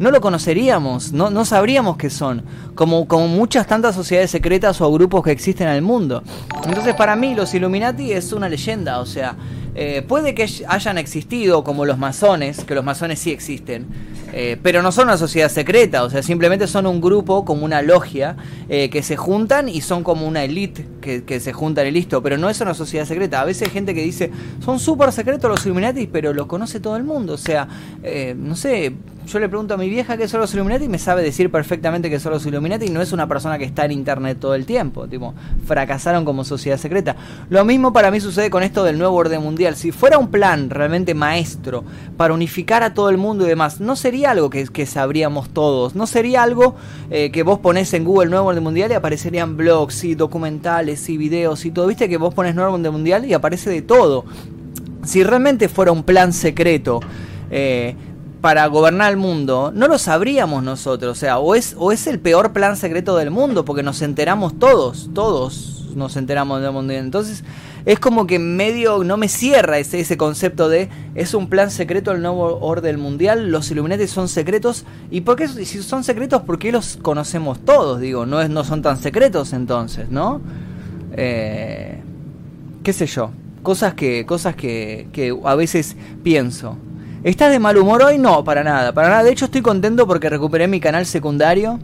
no lo conoceríamos, no, no sabríamos qué son, como, como muchas tantas sociedades secretas o grupos que existen en el mundo. Entonces para mí los Illuminati es una leyenda, o sea, eh, puede que hayan existido como los masones, que los masones sí existen, Eh, pero no son una sociedad secreta, o sea, simplemente son un grupo, como una logia, eh, que se juntan y son como una elite que, se juntan y listo, pero no es una sociedad secreta. A veces hay gente que dice, son súper secretos los Illuminati, pero los conoce todo el mundo, o sea, no sé, yo le pregunto a mi vieja qué son los Illuminati y me sabe decir perfectamente que son los Illuminati y no es una persona que está en internet todo el tiempo. Tipo, fracasaron como sociedad secreta. Lo mismo para mí sucede con esto del nuevo orden mundial. Si fuera un plan realmente maestro para unificar a todo el mundo y demás, no sería algo que, sabríamos todos. No sería algo eh, que vos ponés en Google nuevo orden mundial y aparecerían blogs y documentales y videos y todo. Viste que vos pones nuevo orden mundial y aparece de todo. Si realmente fuera un plan secreto, eh, para gobernar el mundo, no lo sabríamos nosotros. O sea, o es, o es el peor plan secreto del mundo, porque nos enteramos todos, todos nos enteramos del mundo. Entonces, es como que medio no me cierra ese, ese concepto de es un plan secreto el nuevo orden mundial, los Illuminati son secretos. ¿Y por qué si son secretos, por qué los conocemos todos? Digo, no, es, no son tan secretos entonces, ¿no? Eh, ¿Qué sé yo? Cosas que, cosas que, que a veces pienso. ¿Estás de mal humor hoy? No, para nada, para nada. De hecho estoy contento porque recuperé mi canal secundario.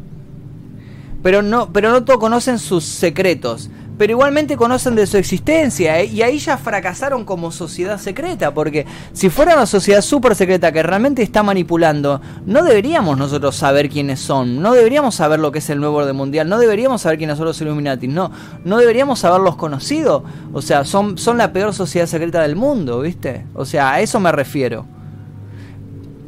Pero no, pero no todos conocen sus secretos. Pero igualmente conocen de su existencia. ¿eh? Y ahí ya fracasaron como sociedad secreta. Porque si fuera una sociedad súper secreta que realmente está manipulando, no deberíamos nosotros saber quiénes son. No deberíamos saber lo que es el nuevo orden mundial. No deberíamos saber quiénes son los Illuminati. No, no deberíamos haberlos conocido. O sea, son, son la peor sociedad secreta del mundo, ¿viste? O sea, a eso me refiero.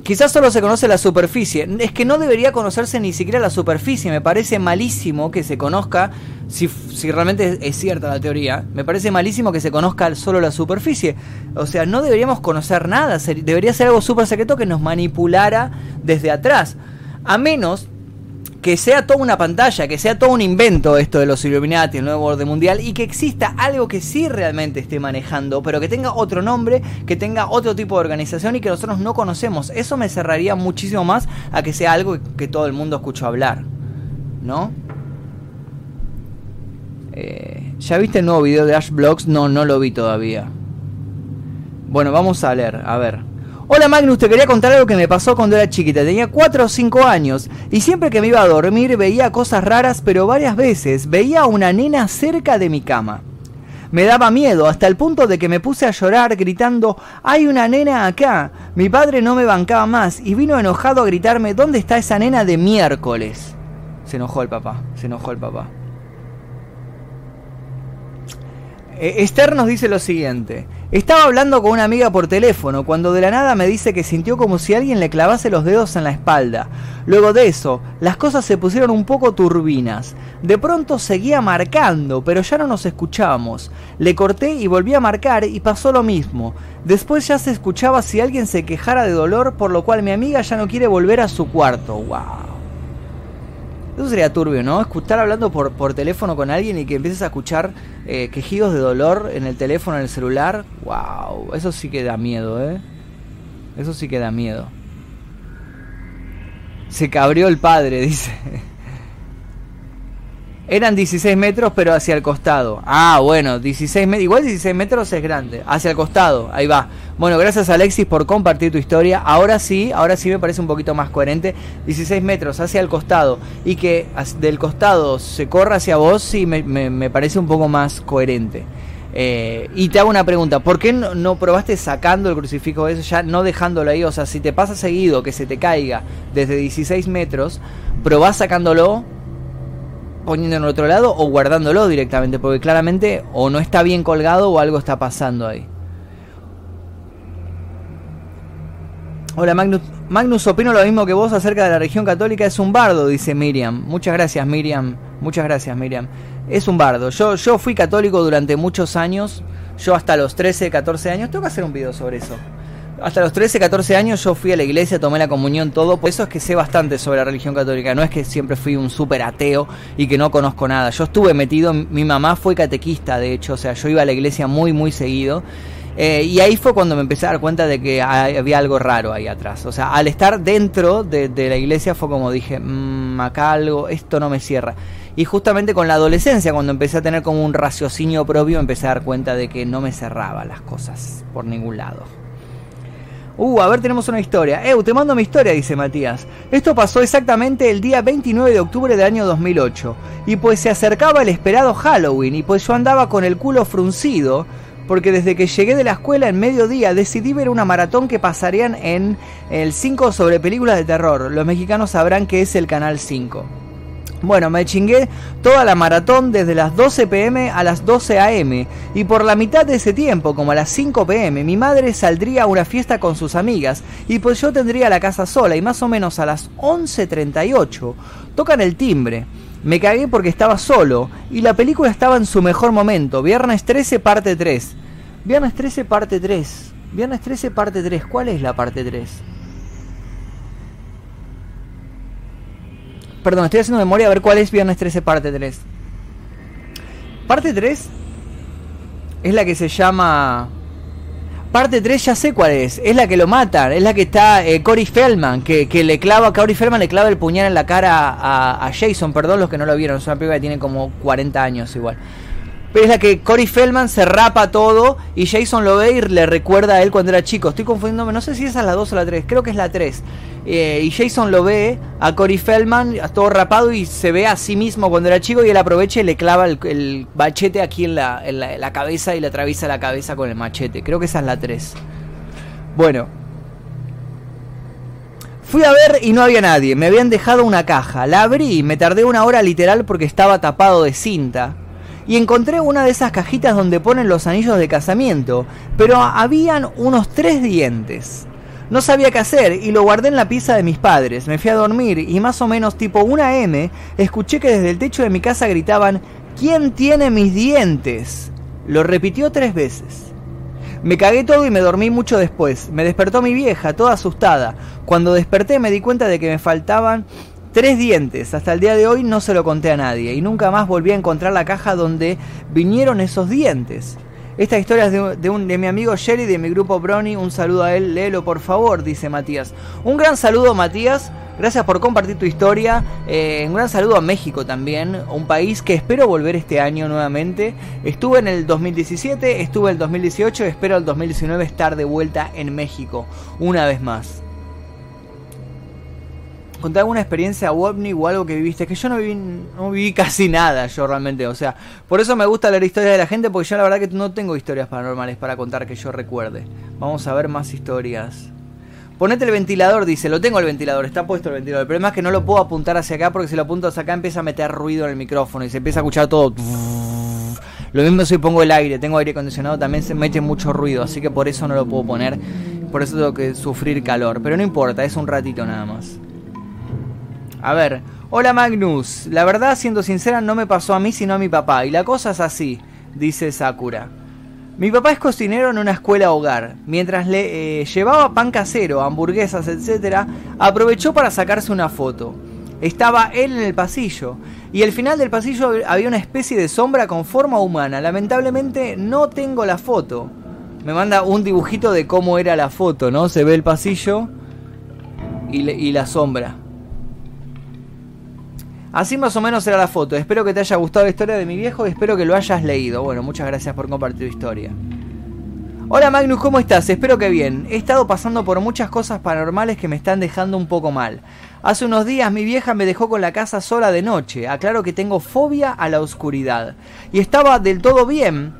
Quizás solo se conoce la superficie. Es que no debería conocerse ni siquiera la superficie. Me parece malísimo que se conozca, si, si realmente es, cierta la teoría, me parece malísimo que se conozca solo la superficie. O sea, no deberíamos conocer nada. Debería ser algo súper secreto que nos manipulara desde atrás. A menos que sea toda una pantalla, que sea todo un invento esto de los Illuminati, el nuevo orden mundial, y que exista algo que sí realmente esté manejando, pero que tenga otro nombre, que tenga otro tipo de organización y que nosotros no conocemos. Eso me cerraría muchísimo más a que sea algo que todo el mundo escuchó hablar. ¿No? Eh, ¿Ya viste el nuevo video de Ash Blocks? No, no lo vi todavía. Bueno, vamos a leer, a ver. Hola Magnus, te quería contar algo que me pasó cuando era chiquita. Tenía 4 o 5 años y siempre que me iba a dormir veía cosas raras, pero varias veces veía a una nena cerca de mi cama. Me daba miedo hasta el punto de que me puse a llorar gritando, hay una nena acá. Mi padre no me bancaba más y vino enojado a gritarme, ¿dónde está esa nena de miércoles? Se enojó el papá, se enojó el papá. Eh, Esther nos dice lo siguiente. Estaba hablando con una amiga por teléfono cuando de la nada me dice que sintió como si alguien le clavase los dedos en la espalda. Luego de eso, las cosas se pusieron un poco turbinas. De pronto seguía marcando, pero ya no nos escuchábamos. Le corté y volví a marcar y pasó lo mismo. Después ya se escuchaba si alguien se quejara de dolor, por lo cual mi amiga ya no quiere volver a su cuarto. ¡Wow! Eso sería turbio, ¿no? Estar hablando por, por teléfono con alguien y que empieces a escuchar eh, quejidos de dolor en el teléfono, en el celular. ¡Wow! Eso sí que da miedo, ¿eh? Eso sí que da miedo. Se cabrió el padre, dice. Eran 16 metros, pero hacia el costado. Ah, bueno, 16 metros. Igual 16 metros es grande. Hacia el costado. Ahí va. Bueno, gracias Alexis por compartir tu historia. Ahora sí, ahora sí me parece un poquito más coherente. 16 metros hacia el costado. Y que del costado se corra hacia vos, sí me, parece un poco más coherente. Eh, y te hago una pregunta, ¿por qué no, no, probaste sacando el crucifijo de eso, ya no dejándolo ahí? O sea, si te pasa seguido que se te caiga desde 16 metros, probás sacándolo poniendo en otro lado o guardándolo directamente, porque claramente o no está bien colgado o algo está pasando ahí. Hola Magnus, Magnus opino lo mismo que vos acerca de la región católica, es un bardo, dice Miriam. Muchas gracias Miriam, muchas gracias Miriam. Es un bardo. Yo, yo fui católico durante muchos años, yo hasta los 13, 14 años, tengo que hacer un video sobre eso. Hasta los 13, 14 años yo fui a la iglesia, tomé la comunión, todo. Por eso es que sé bastante sobre la religión católica. No es que siempre fui un súper ateo y que no conozco nada. Yo estuve metido, mi mamá fue catequista, de hecho. O sea, yo iba a la iglesia muy, muy seguido. Eh, y ahí fue cuando me empecé a dar cuenta de que había algo raro ahí atrás. O sea, al estar dentro de, la iglesia fue como dije, mmm, acá algo, esto no me cierra. Y justamente con la adolescencia, cuando empecé a tener como un raciocinio propio, empecé a dar cuenta de que no me cerraba las cosas por ningún lado. Uh, a ver, tenemos una historia. Eh, te mando mi historia, dice Matías. Esto pasó exactamente el día 29 de octubre del año 2008. Y pues se acercaba el esperado Halloween y pues yo andaba con el culo fruncido porque desde que llegué de la escuela en mediodía decidí ver una maratón que pasarían en el 5 sobre películas de terror. Los mexicanos sabrán que es el canal 5. Bueno, me chingué toda la maratón desde las 12 pm a las 12 am y por la mitad de ese tiempo, como a las 5 pm, mi madre saldría a una fiesta con sus amigas y pues yo tendría la casa sola y más o menos a las 11.38 tocan el timbre. Me cagué porque estaba solo y la película estaba en su mejor momento, Viernes 13 parte 3. Viernes 13 parte 3. Viernes 13 parte 3. ¿Cuál es la parte 3? Perdón, estoy haciendo memoria a ver cuál es Viernes 13 parte 3. Parte 3 es la que se llama... Parte 3 ya sé cuál es. Es la que lo matan. Es la que está eh, Cory Feldman. Que, le clava, Cory Feldman le clava el puñal en la cara a, a, Jason. Perdón los que no lo vieron. Es una película que tiene como 40 años igual. Pero es la que Cory Feldman se rapa todo y Jason lo ve y le recuerda a él cuando era chico. Estoy confundiéndome, no sé si esa es la 2 o la 3, creo que es la 3. Eh, y Jason lo ve a Cory Feldman todo rapado y se ve a sí mismo cuando era chico y él aprovecha y le clava el, machete aquí en la, en la cabeza y le atraviesa la cabeza con el machete. Creo que esa es la 3. Bueno, Fui a ver y no había nadie, me habían dejado una caja, la abrí y me tardé una hora literal porque estaba tapado de cinta y encontré una de esas cajitas donde ponen los anillos de casamiento, pero habían unos tres dientes. No sabía qué hacer y lo guardé en la pieza de mis padres. Me fui a dormir y más o menos tipo una M escuché que desde el techo de mi casa gritaban ¿Quién tiene mis dientes? Lo repitió tres veces. Me cagué todo y me dormí mucho después. Me despertó mi vieja, toda asustada. Cuando desperté me di cuenta de que me faltaban Tres dientes. Hasta el día de hoy no se lo conté a nadie y nunca más volví a encontrar la caja donde vinieron esos dientes. Esta historia es de, un, de mi amigo Sherry de mi grupo Brony. Un saludo a él, léelo por favor, dice Matías. Un gran saludo, Matías. Gracias por compartir tu historia. Eh, un gran saludo a México también, un país que espero volver este año nuevamente. Estuve en el 2017, estuve en el 2018, espero el 2019 estar de vuelta en México una vez más. Conté alguna experiencia ovni o algo que viviste. Que yo no viví, no viví casi nada, yo realmente. O sea, por eso me gusta leer historias de la gente, porque yo la verdad que no tengo historias paranormales para contar que yo recuerde. Vamos a ver más historias. Ponete el ventilador, dice. Lo tengo el ventilador, está puesto el ventilador. El problema es que no lo puedo apuntar hacia acá porque si lo apunto hacia acá empieza a meter ruido en el micrófono y se empieza a escuchar todo. Lo mismo si pongo el aire, tengo aire acondicionado, también se mete mucho ruido, así que por eso no lo puedo poner. Por eso tengo que sufrir calor. Pero no importa, es un ratito nada más. A ver, hola Magnus, la verdad siendo sincera no me pasó a mí sino a mi papá y la cosa es así, dice Sakura. Mi papá es cocinero en una escuela hogar. Mientras le eh, llevaba pan casero, hamburguesas, etc., aprovechó para sacarse una foto. Estaba él en el pasillo y al final del pasillo había una especie de sombra con forma humana. Lamentablemente no tengo la foto. Me manda un dibujito de cómo era la foto, ¿no? Se ve el pasillo y, y la sombra. Así más o menos era la foto. Espero que te haya gustado la historia de mi viejo y espero que lo hayas leído. Bueno, muchas gracias por compartir tu historia. Hola Magnus, ¿cómo estás? Espero que bien. He estado pasando por muchas cosas paranormales que me están dejando un poco mal. Hace unos días mi vieja me dejó con la casa sola de noche. Aclaro que tengo fobia a la oscuridad. Y estaba del todo bien,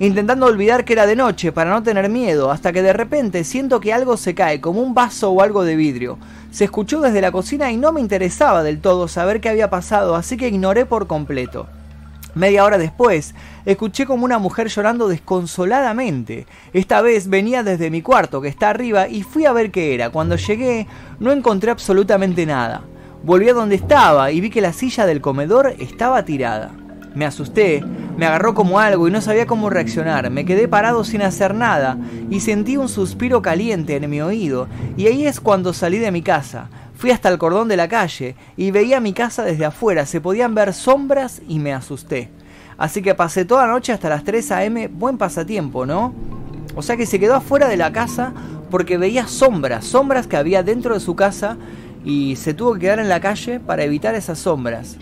intentando olvidar que era de noche para no tener miedo, hasta que de repente siento que algo se cae, como un vaso o algo de vidrio. Se escuchó desde la cocina y no me interesaba del todo saber qué había pasado, así que ignoré por completo. Media hora después, escuché como una mujer llorando desconsoladamente. Esta vez venía desde mi cuarto, que está arriba, y fui a ver qué era. Cuando llegué, no encontré absolutamente nada. Volví a donde estaba y vi que la silla del comedor estaba tirada. Me asusté, me agarró como algo y no sabía cómo reaccionar. Me quedé parado sin hacer nada y sentí un suspiro caliente en mi oído y ahí es cuando salí de mi casa. Fui hasta el cordón de la calle y veía mi casa desde afuera, se podían ver sombras y me asusté. Así que pasé toda la noche hasta las 3 a.m., buen pasatiempo, ¿no? O sea que se quedó afuera de la casa porque veía sombras, sombras que había dentro de su casa y se tuvo que quedar en la calle para evitar esas sombras.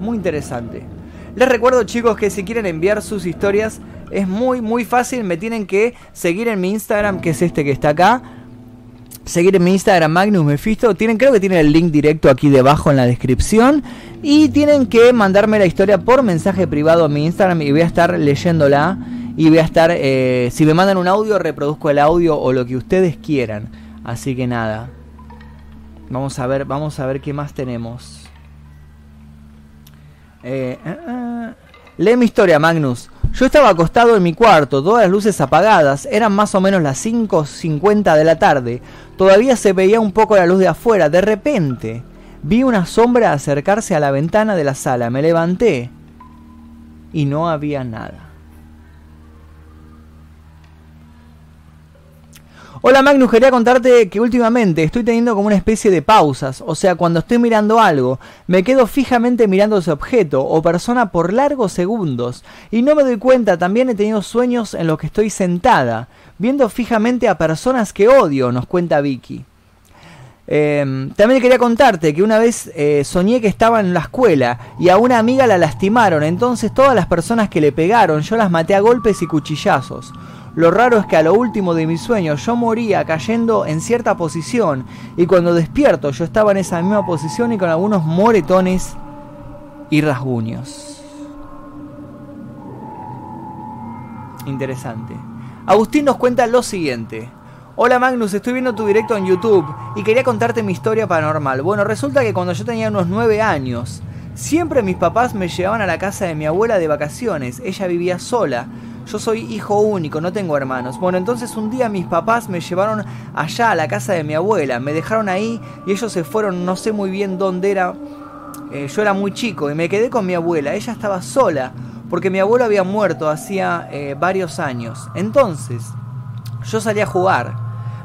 Muy interesante. Les recuerdo chicos que si quieren enviar sus historias Es muy, muy fácil. Me tienen que seguir en mi Instagram, que es este que está acá. Seguir en mi Instagram Magnus Mephisto. Tienen, creo que tienen el link directo aquí debajo en la descripción. Y tienen que mandarme la historia por mensaje privado a mi Instagram y voy a estar leyéndola. Y voy a estar, eh, si me mandan un audio, reproduzco el audio o lo que ustedes quieran. Así que nada. Vamos a ver, vamos a ver qué más tenemos. Eh, eh, eh. Lee mi historia, Magnus. Yo estaba acostado en mi cuarto, todas las luces apagadas, eran más o menos las 5.50 de la tarde. Todavía se veía un poco la luz de afuera. De repente, vi una sombra acercarse a la ventana de la sala. Me levanté y no había nada. Hola Magnus, quería contarte que últimamente estoy teniendo como una especie de pausas, o sea, cuando estoy mirando algo, me quedo fijamente mirando ese objeto o persona por largos segundos y no me doy cuenta, también he tenido sueños en los que estoy sentada, viendo fijamente a personas que odio, nos cuenta Vicky. Eh, también quería contarte que una vez eh, soñé que estaba en la escuela y a una amiga la lastimaron, entonces todas las personas que le pegaron yo las maté a golpes y cuchillazos. Lo raro es que a lo último de mis sueños yo moría cayendo en cierta posición y cuando despierto yo estaba en esa misma posición y con algunos moretones y rasguños. Interesante. Agustín nos cuenta lo siguiente. Hola Magnus, estoy viendo tu directo en YouTube y quería contarte mi historia paranormal. Bueno, resulta que cuando yo tenía unos 9 años, siempre mis papás me llevaban a la casa de mi abuela de vacaciones. Ella vivía sola. Yo soy hijo único, no tengo hermanos. Bueno, entonces un día mis papás me llevaron allá a la casa de mi abuela, me dejaron ahí y ellos se fueron, no sé muy bien dónde era. Eh, yo era muy chico y me quedé con mi abuela, ella estaba sola, porque mi abuelo había muerto hacía eh, varios años. Entonces, yo salí a jugar.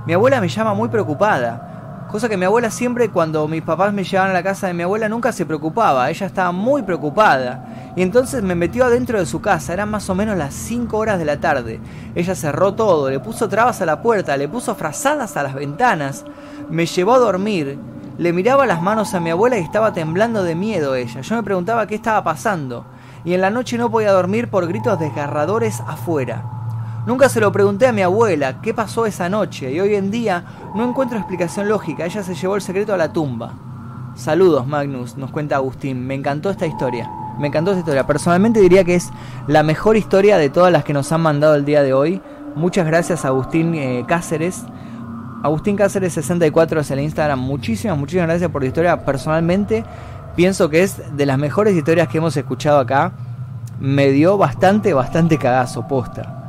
Mi abuela me llama muy preocupada. Cosa que mi abuela siempre cuando mis papás me llevaban a la casa de mi abuela nunca se preocupaba, ella estaba muy preocupada. Y entonces me metió adentro de su casa, eran más o menos las 5 horas de la tarde. Ella cerró todo, le puso trabas a la puerta, le puso frazadas a las ventanas, me llevó a dormir, le miraba las manos a mi abuela y estaba temblando de miedo ella. Yo me preguntaba qué estaba pasando. Y en la noche no podía dormir por gritos desgarradores afuera. Nunca se lo pregunté a mi abuela qué pasó esa noche y hoy en día no encuentro explicación lógica. Ella se llevó el secreto a la tumba. Saludos, Magnus, nos cuenta Agustín. Me encantó esta historia. Me encantó esta historia. Personalmente diría que es la mejor historia de todas las que nos han mandado el día de hoy. Muchas gracias, Agustín eh, Cáceres. Agustín Cáceres 64 es el Instagram. Muchísimas, muchísimas gracias por la historia. Personalmente pienso que es de las mejores historias que hemos escuchado acá. Me dio bastante, bastante cagazo, posta.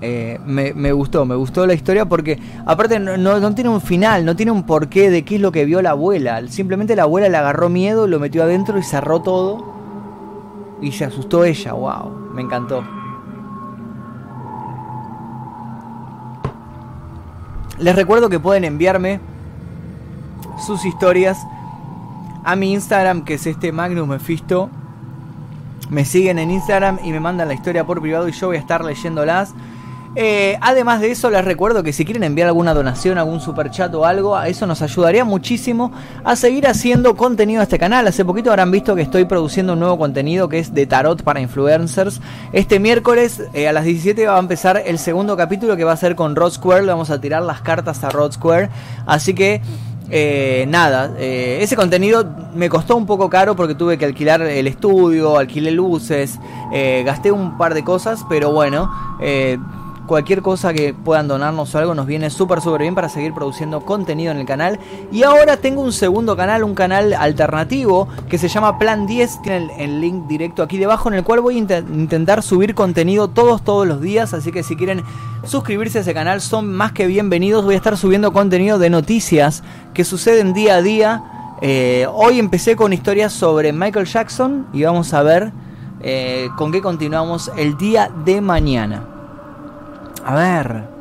Eh, me, gustó, me gustó la historia porque aparte no, tiene un final, no tiene un porqué de qué es lo que vio la abuela. Simplemente la abuela le agarró miedo, lo metió adentro y cerró todo. Y se asustó ella, wow, me encantó. Les recuerdo que pueden enviarme sus historias a mi Instagram, que es este Magnus Mephisto. Me siguen en Instagram y me mandan la historia por privado y yo voy a estar leyéndolas. Eh, además de eso, les recuerdo que si quieren enviar alguna donación, algún super chat o algo, eso nos ayudaría muchísimo a seguir haciendo contenido a este canal. Hace poquito habrán visto que estoy produciendo un nuevo contenido que es de tarot para influencers. Este miércoles eh, a las 17 va a empezar el segundo capítulo que va a ser con Rod Square. Le vamos a tirar las cartas a Rod Square. Así que eh, nada, ese contenido me costó un poco caro porque tuve que alquilar el estudio, alquilé luces, gasté un par de cosas, pero bueno, Cualquier cosa que puedan donarnos o algo nos viene súper súper bien para seguir produciendo contenido en el canal. Y ahora tengo un segundo canal, un canal alternativo que se llama Plan 10. Tiene el, link directo aquí debajo en el cual voy a intentar subir contenido todos todos los días. Así que si quieren suscribirse a ese canal son más que bienvenidos. Voy a estar subiendo contenido de noticias que suceden día a día. Eh, hoy empecé con historias sobre Michael Jackson y vamos a ver eh, con qué continuamos el día de mañana. A ver.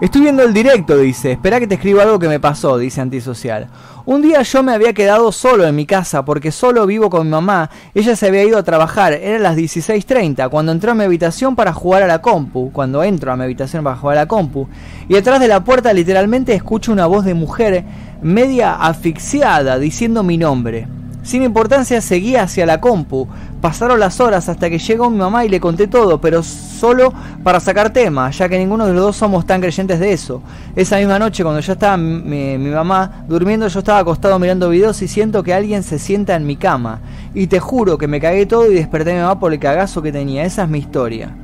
Estoy viendo el directo, dice. Espera que te escriba algo que me pasó, dice Antisocial. Un día yo me había quedado solo en mi casa porque solo vivo con mi mamá. Ella se había ido a trabajar. Eran las 16.30 cuando entró a mi habitación para jugar a la compu. Cuando entro a mi habitación para jugar a la compu. Y detrás de la puerta literalmente escucho una voz de mujer media asfixiada diciendo mi nombre. Sin importancia seguía hacia la compu. Pasaron las horas hasta que llegó mi mamá y le conté todo, pero solo para sacar tema, ya que ninguno de los dos somos tan creyentes de eso. Esa misma noche, cuando ya estaba mi, mamá durmiendo, yo estaba acostado mirando videos y siento que alguien se sienta en mi cama. Y te juro que me cagué todo y desperté a mi mamá por el cagazo que tenía. Esa es mi historia.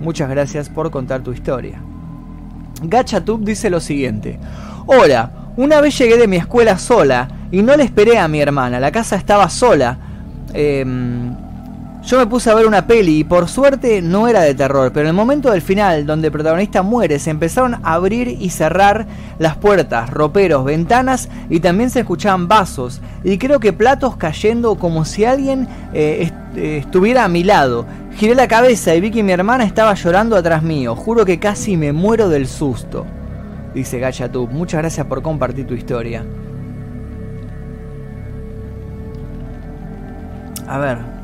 Muchas gracias por contar tu historia. GachaTube dice lo siguiente. Hola, una vez llegué de mi escuela sola y no le esperé a mi hermana. La casa estaba sola. Em, yo me puse a ver una peli y por suerte no era de terror, pero en el momento del final, donde el protagonista muere, se empezaron a abrir y cerrar las puertas, roperos, ventanas y también se escuchaban vasos y creo que platos cayendo como si alguien eh, eh, estuviera a mi lado. Giré la cabeza y vi que mi hermana estaba llorando atrás mío. Juro que casi me muero del susto. Dice Gachatub. Muchas gracias por compartir tu historia. A ver.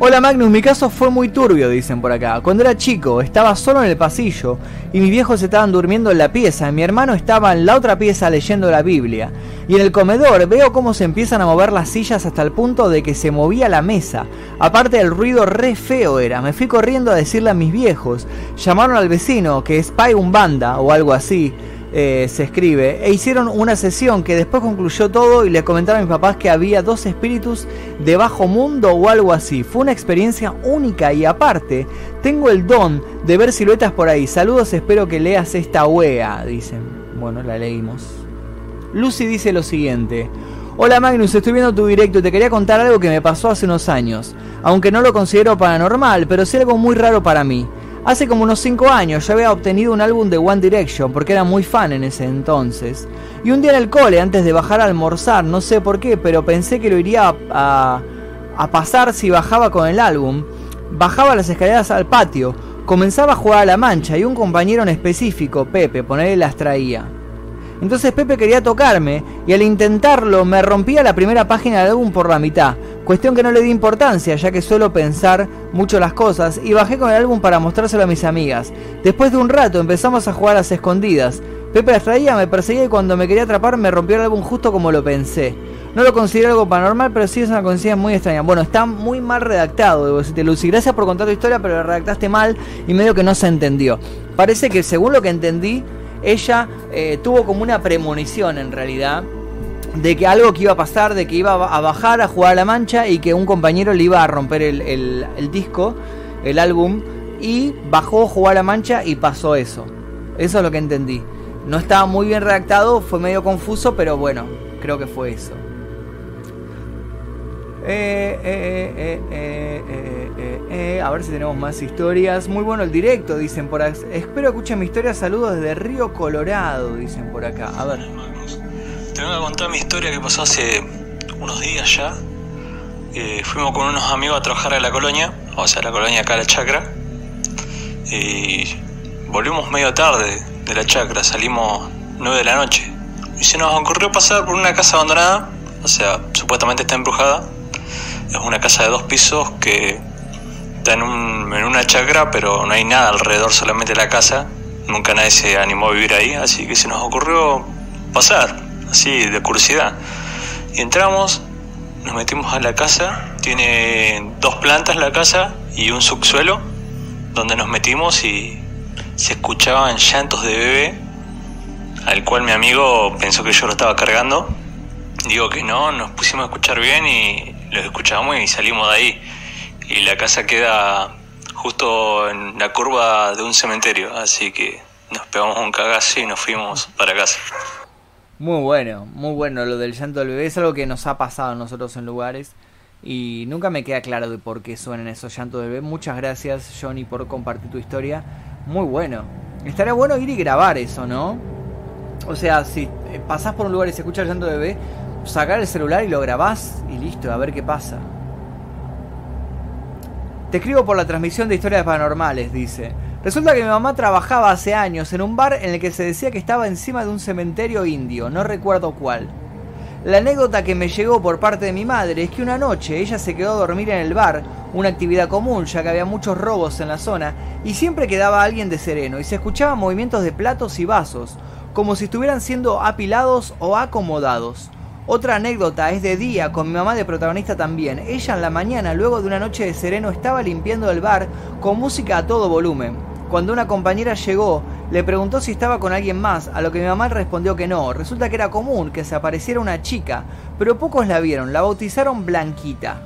Hola Magnus, mi caso fue muy turbio, dicen por acá. Cuando era chico, estaba solo en el pasillo y mis viejos estaban durmiendo en la pieza y mi hermano estaba en la otra pieza leyendo la Biblia. Y en el comedor veo cómo se empiezan a mover las sillas hasta el punto de que se movía la mesa. Aparte el ruido re feo era. Me fui corriendo a decirle a mis viejos. Llamaron al vecino, que es Pai Banda o algo así. Eh, se escribe, e hicieron una sesión que después concluyó todo y le comentaron a mis papás que había dos espíritus de bajo mundo o algo así. Fue una experiencia única y aparte, tengo el don de ver siluetas por ahí. Saludos, espero que leas esta wea, dicen. Bueno, la leímos. Lucy dice lo siguiente. Hola Magnus, estoy viendo tu directo y te quería contar algo que me pasó hace unos años. Aunque no lo considero paranormal, pero sí algo muy raro para mí. Hace como unos 5 años yo había obtenido un álbum de One Direction porque era muy fan en ese entonces. Y un día en el cole, antes de bajar a almorzar, no sé por qué, pero pensé que lo iría a, a, pasar si bajaba con el álbum. Bajaba las escaleras al patio, comenzaba a jugar a la mancha y un compañero en específico, Pepe, ponerle las traía. Entonces Pepe quería tocarme y al intentarlo me rompía la primera página del álbum por la mitad. Cuestión que no le di importancia ya que suelo pensar mucho las cosas y bajé con el álbum para mostrárselo a mis amigas. Después de un rato empezamos a jugar a las escondidas. Pepe las traía, me perseguía y cuando me quería atrapar me rompió el álbum justo como lo pensé. No lo considero algo paranormal, pero sí es una coincidencia muy extraña. Bueno, está muy mal redactado, debo decirte, Lucy. Gracias por contar tu historia, pero lo redactaste mal y medio que no se entendió. Parece que según lo que entendí, ella eh, tuvo como una premonición en realidad de que algo que iba a pasar, de que iba a bajar a jugar a la mancha y que un compañero le iba a romper el, disco, el álbum, y bajó, jugó a la mancha y pasó eso. Eso es lo que entendí. No estaba muy bien redactado, fue medio confuso, pero bueno, creo que fue eso. Eh, eh, eh, a ver si tenemos más historias. Muy bueno el directo, dicen por acá. Espero escuchen mi historia. Saludos desde Río Colorado, dicen por acá. A ver. Te voy a contar mi historia que pasó hace unos días ya. fuimos con unos amigos a trabajar a la colonia, o sea, la colonia acá, la chacra. Y volvimos medio tarde de la chacra, salimos 9 de la noche. Y se nos ocurrió pasar por una casa abandonada, o sea, supuestamente está embrujada es una casa de dos pisos que está en, una chacra, pero no hay nada alrededor, solamente la casa. Nunca nadie se animó a vivir ahí, así que se nos ocurrió pasar, así de curiosidad. Y entramos, nos metimos a la casa, tiene dos plantas la casa y un subsuelo, donde nos metimos y se escuchaban llantos de bebé, al cual mi amigo pensó que yo lo estaba cargando. Digo que no, nos pusimos a escuchar bien y los escuchamos y salimos de ahí. Y la casa queda justo en la curva de un cementerio, así que nos pegamos un cagazo y nos fuimos para casa. Muy bueno, muy bueno lo del llanto del bebé, es algo que nos ha pasado a nosotros en lugares y nunca me queda claro de por qué suenan esos llantos del bebé. Muchas gracias Johnny por compartir tu historia, muy bueno. Estaría bueno ir y grabar eso, ¿no? O sea, si pasás por un lugar y se escucha el llanto del bebé, sacar el celular y lo grabás y listo, a ver qué pasa. Te escribo por la transmisión de historias paranormales, dice. Resulta que mi mamá trabajaba hace años en un bar en el que se decía que estaba encima de un cementerio indio, no recuerdo cuál. La anécdota que me llegó por parte de mi madre es que una noche ella se quedó a dormir en el bar, una actividad común ya que había muchos robos en la zona, y siempre quedaba alguien de sereno y se escuchaban movimientos de platos y vasos, como si estuvieran siendo apilados o acomodados. Otra anécdota es de día, con mi mamá de protagonista también. Ella en la mañana, luego de una noche de sereno, estaba limpiando el bar con música a todo volumen. Cuando una compañera llegó, le preguntó si estaba con alguien más, a lo que mi mamá respondió que no. Resulta que era común que se apareciera una chica, pero pocos la vieron, la bautizaron Blanquita.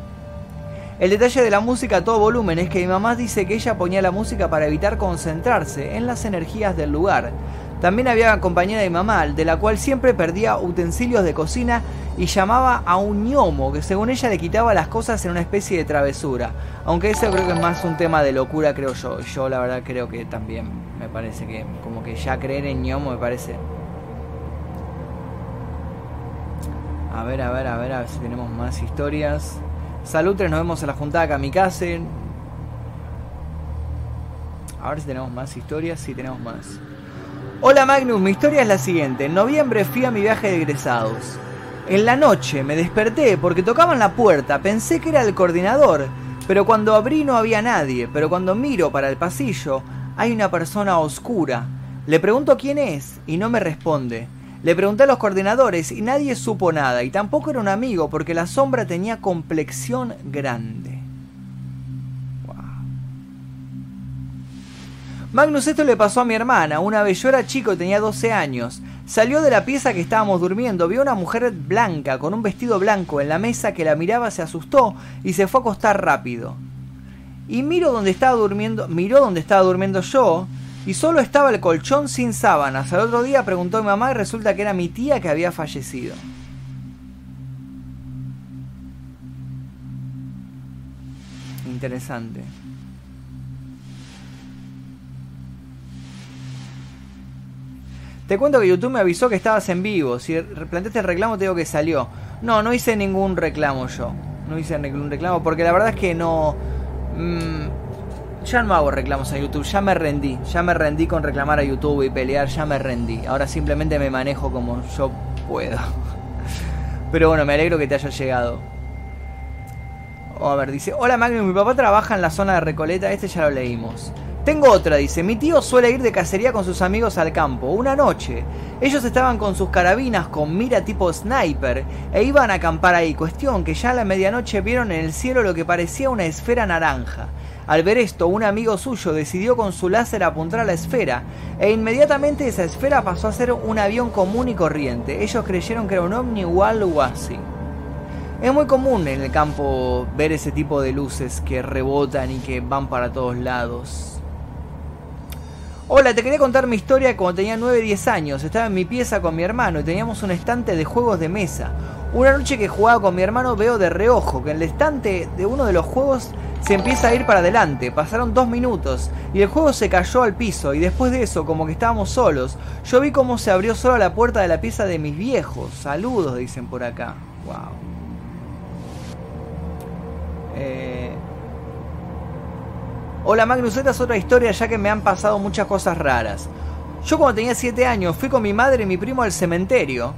El detalle de la música a todo volumen es que mi mamá dice que ella ponía la música para evitar concentrarse en las energías del lugar. También había compañera de mamá, de la cual siempre perdía utensilios de cocina y llamaba a un ñomo, que según ella le quitaba las cosas en una especie de travesura. Aunque eso creo que es más un tema de locura, creo yo. Yo la verdad creo que también me parece que como que ya creer en ñomo me parece... A ver, a ver, a ver, a ver si tenemos más historias. Salutres, nos vemos en la juntada Kamikaze. A ver si tenemos más historias. Sí, tenemos más. Hola Magnus, mi historia es la siguiente. En noviembre fui a mi viaje de egresados. En la noche me desperté porque tocaban la puerta, pensé que era el coordinador, pero cuando abrí no había nadie, pero cuando miro para el pasillo hay una persona oscura. Le pregunto quién es y no me responde. Le pregunté a los coordinadores y nadie supo nada, y tampoco era un amigo porque la sombra tenía complexión grande. Magnus esto le pasó a mi hermana. Una vez yo era chico tenía 12 años. Salió de la pieza que estábamos durmiendo, vio una mujer blanca con un vestido blanco en la mesa que la miraba, se asustó y se fue a acostar rápido. Y miro donde estaba durmiendo, miró donde estaba durmiendo yo y solo estaba el colchón sin sábanas. Al otro día preguntó a mi mamá y resulta que era mi tía que había fallecido. Interesante. Te cuento que YouTube me avisó que estabas en vivo. Si planteaste el reclamo, te digo que salió. No, no hice ningún reclamo yo. No hice ningún reclamo porque la verdad es que no. Mmm, ya no hago reclamos a YouTube. Ya me rendí. Ya me rendí con reclamar a YouTube y pelear. Ya me rendí. Ahora simplemente me manejo como yo puedo. Pero bueno, me alegro que te haya llegado. a ver, dice: Hola Magnus, mi papá trabaja en la zona de Recoleta. Este ya lo leímos. Tengo otra, dice, mi tío suele ir de cacería con sus amigos al campo. Una noche, ellos estaban con sus carabinas con mira tipo sniper e iban a acampar ahí. Cuestión que ya a la medianoche vieron en el cielo lo que parecía una esfera naranja. Al ver esto, un amigo suyo decidió con su láser apuntar a la esfera e inmediatamente esa esfera pasó a ser un avión común y corriente. Ellos creyeron que era un ovni o algo así. Es muy común en el campo ver ese tipo de luces que rebotan y que van para todos lados. Hola, te quería contar mi historia cuando tenía 9-10 años. Estaba en mi pieza con mi hermano y teníamos un estante de juegos de mesa. Una noche que jugaba con mi hermano veo de reojo que el estante de uno de los juegos se empieza a ir para adelante. Pasaron dos minutos y el juego se cayó al piso y después de eso, como que estábamos solos, yo vi cómo se abrió sola la puerta de la pieza de mis viejos. Saludos, dicen por acá. Wow. Eh, Hola Magnus, esta es otra historia ya que me han pasado muchas cosas raras. Yo cuando tenía 7 años fui con mi madre y mi primo al cementerio.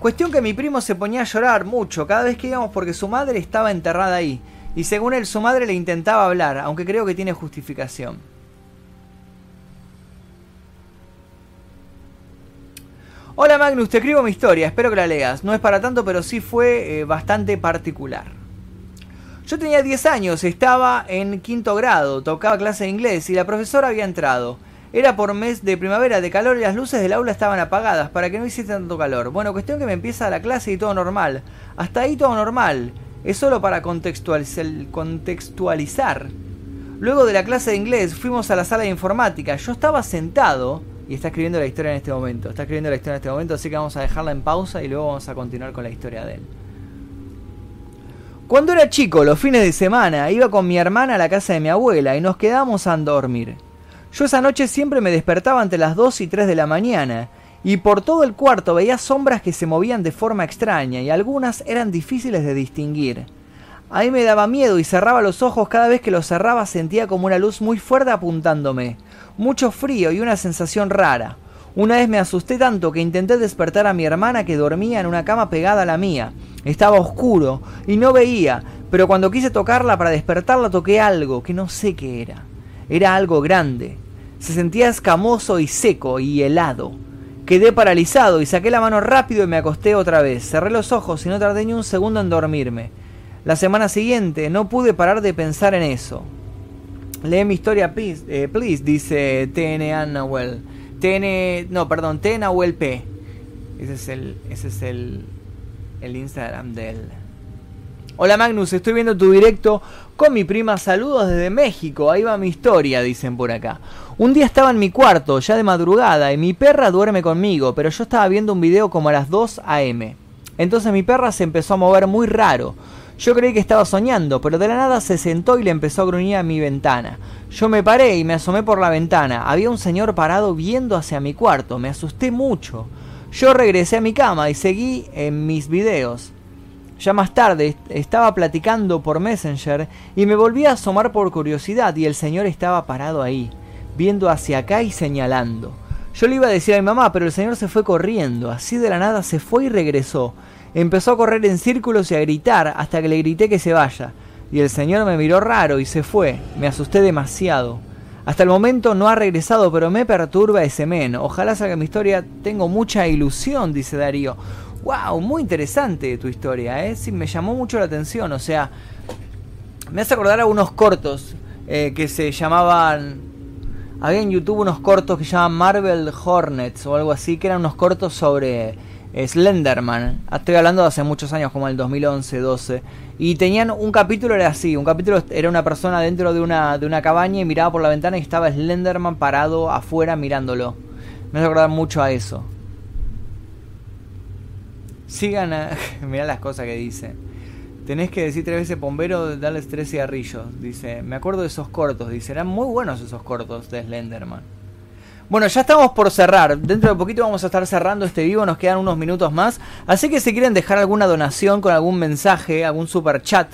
Cuestión que mi primo se ponía a llorar mucho cada vez que íbamos porque su madre estaba enterrada ahí. Y según él su madre le intentaba hablar, aunque creo que tiene justificación. Hola Magnus, te escribo mi historia, espero que la leas. No es para tanto, pero sí fue eh, bastante particular. Yo tenía 10 años, estaba en quinto grado, tocaba clase de inglés y la profesora había entrado. Era por mes de primavera de calor y las luces del aula estaban apagadas para que no hiciese tanto calor. Bueno, cuestión que me empieza la clase y todo normal. Hasta ahí todo normal. Es solo para contextualizar. Luego de la clase de inglés fuimos a la sala de informática. Yo estaba sentado y está escribiendo la historia en este momento. Está escribiendo la historia en este momento, así que vamos a dejarla en pausa y luego vamos a continuar con la historia de él. Cuando era chico, los fines de semana, iba con mi hermana a la casa de mi abuela y nos quedamos a dormir. Yo esa noche siempre me despertaba entre las 2 y 3 de la mañana, y por todo el cuarto veía sombras que se movían de forma extraña y algunas eran difíciles de distinguir. A mí me daba miedo y cerraba los ojos cada vez que los cerraba sentía como una luz muy fuerte apuntándome, mucho frío y una sensación rara. Una vez me asusté tanto que intenté despertar a mi hermana que dormía en una cama pegada a la mía. Estaba oscuro y no veía, pero cuando quise tocarla para despertarla toqué algo que no sé qué era. Era algo grande. Se sentía escamoso y seco y helado. Quedé paralizado y saqué la mano rápido y me acosté otra vez. Cerré los ojos y no tardé ni un segundo en dormirme. La semana siguiente no pude parar de pensar en eso. Lee mi historia, please, eh, please dice TN Nahuel. TN, no, perdón, P. Ese es el, ese es el, el Instagram de él. Hola Magnus, estoy viendo tu directo con mi prima. Saludos desde México. Ahí va mi historia, dicen por acá. Un día estaba en mi cuarto, ya de madrugada, y mi perra duerme conmigo, pero yo estaba viendo un video como a las 2 a.m. Entonces mi perra se empezó a mover muy raro. Yo creí que estaba soñando, pero de la nada se sentó y le empezó a gruñir a mi ventana. Yo me paré y me asomé por la ventana. Había un señor parado viendo hacia mi cuarto. Me asusté mucho. Yo regresé a mi cama y seguí en mis videos. Ya más tarde estaba platicando por Messenger y me volví a asomar por curiosidad y el señor estaba parado ahí, viendo hacia acá y señalando. Yo le iba a decir a mi mamá, pero el señor se fue corriendo, así de la nada se fue y regresó. Empezó a correr en círculos y a gritar hasta que le grité que se vaya. Y el señor me miró raro y se fue. Me asusté demasiado. Hasta el momento no ha regresado, pero me perturba ese men. Ojalá salga mi historia. Tengo mucha ilusión, dice Darío. ¡Wow! Muy interesante tu historia, ¿eh? Me llamó mucho la atención. O sea, me hace acordar a unos cortos eh, que se llamaban. Había en YouTube unos cortos que se llaman Marvel Hornets o algo así, que eran unos cortos sobre Slenderman. Estoy hablando de hace muchos años, como el 2011-12. Y tenían un capítulo, era así: un capítulo era una persona dentro de una, de una cabaña y miraba por la ventana y estaba Slenderman parado afuera mirándolo. Me hace acordar mucho a eso. Sigan a. Mirá las cosas que dice. Tenés que decir tres veces bombero, darles tres cigarrillos. Dice, me acuerdo de esos cortos. Dice, eran muy buenos esos cortos de Slenderman. Bueno, ya estamos por cerrar. Dentro de poquito vamos a estar cerrando este vivo. Nos quedan unos minutos más. Así que si quieren dejar alguna donación con algún mensaje, algún super chat.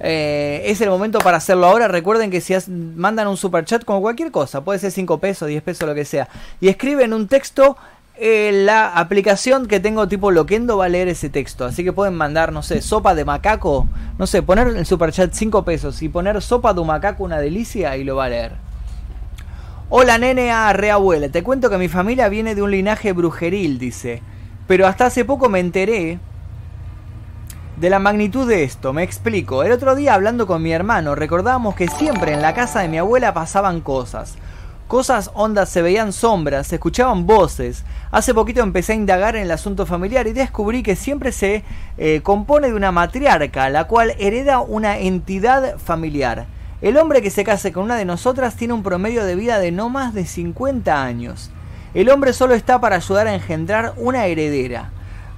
Eh, es el momento para hacerlo ahora. Recuerden que si mandan un super chat con cualquier cosa, puede ser 5 pesos, 10 pesos, lo que sea, y escriben un texto, eh, la aplicación que tengo tipo Loquendo va a leer ese texto. Así que pueden mandar, no sé, sopa de macaco. No sé, poner en el superchat 5 pesos y poner sopa de macaco una delicia y lo va a leer. Hola nene a reabuela, te cuento que mi familia viene de un linaje brujeril, dice. Pero hasta hace poco me enteré de la magnitud de esto, me explico. El otro día hablando con mi hermano recordábamos que siempre en la casa de mi abuela pasaban cosas. Cosas ondas, se veían sombras, se escuchaban voces. Hace poquito empecé a indagar en el asunto familiar y descubrí que siempre se eh, compone de una matriarca, la cual hereda una entidad familiar. El hombre que se case con una de nosotras tiene un promedio de vida de no más de 50 años. El hombre solo está para ayudar a engendrar una heredera.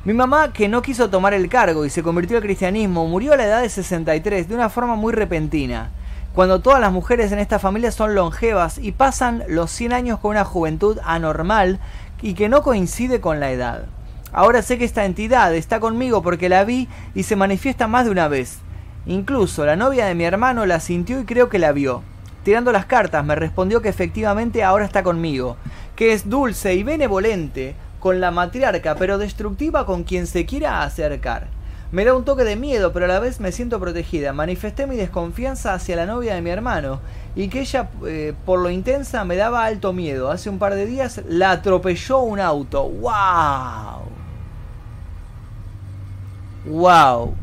Mi mamá, que no quiso tomar el cargo y se convirtió al cristianismo, murió a la edad de 63 de una forma muy repentina, cuando todas las mujeres en esta familia son longevas y pasan los 100 años con una juventud anormal y que no coincide con la edad. Ahora sé que esta entidad está conmigo porque la vi y se manifiesta más de una vez. Incluso la novia de mi hermano la sintió y creo que la vio. Tirando las cartas me respondió que efectivamente ahora está conmigo, que es dulce y benevolente con la matriarca, pero destructiva con quien se quiera acercar. Me da un toque de miedo, pero a la vez me siento protegida. Manifesté mi desconfianza hacia la novia de mi hermano y que ella, eh, por lo intensa, me daba alto miedo. Hace un par de días la atropelló un auto. ¡Wow! ¡Wow!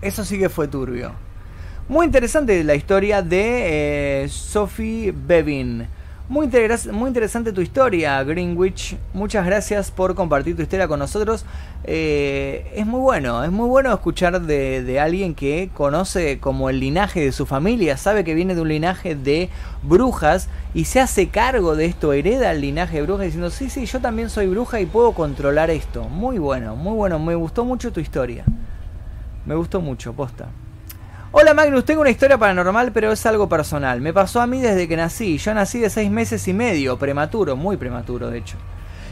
Eso sí que fue turbio. Muy interesante la historia de eh, Sophie Bevin. Muy, muy, interesante tu historia, Greenwich. Muchas gracias por compartir tu historia con nosotros. Eh, es muy bueno, es muy bueno escuchar de, de, alguien que conoce como el linaje de su familia, sabe que viene de un linaje de brujas y se hace cargo de esto, hereda el linaje de brujas diciendo, sí, sí, yo también soy bruja y puedo controlar esto. Muy bueno, muy bueno, me gustó mucho tu historia. Me gustó mucho, posta. Hola Magnus, tengo una historia paranormal, pero es algo personal. Me pasó a mí desde que nací. Yo nací de seis meses y medio, prematuro, muy prematuro de hecho.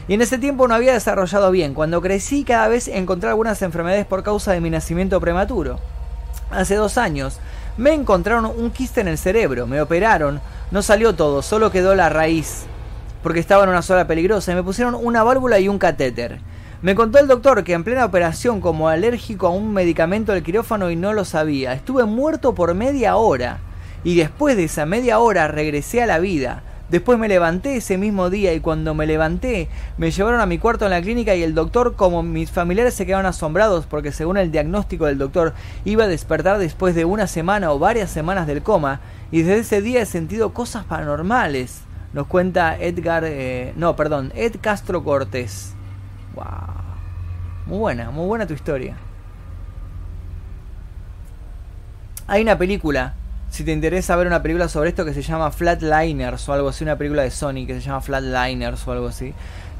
Y en ese tiempo no había desarrollado bien. Cuando crecí cada vez encontré algunas enfermedades por causa de mi nacimiento prematuro. Hace dos años me encontraron un quiste en el cerebro, me operaron, no salió todo, solo quedó la raíz, porque estaba en una zona peligrosa y me pusieron una válvula y un catéter. Me contó el doctor que en plena operación como alérgico a un medicamento del quirófano y no lo sabía. Estuve muerto por media hora. Y después de esa media hora regresé a la vida. Después me levanté ese mismo día y cuando me levanté me llevaron a mi cuarto en la clínica y el doctor, como mis familiares se quedaron asombrados porque según el diagnóstico del doctor iba a despertar después de una semana o varias semanas del coma y desde ese día he sentido cosas paranormales. Nos cuenta Edgar, eh, no, perdón, Ed Castro Cortés. Wow. Muy buena, muy buena tu historia. Hay una película, si te interesa ver una película sobre esto que se llama Flatliners o algo así, una película de Sony que se llama Flatliners o algo así,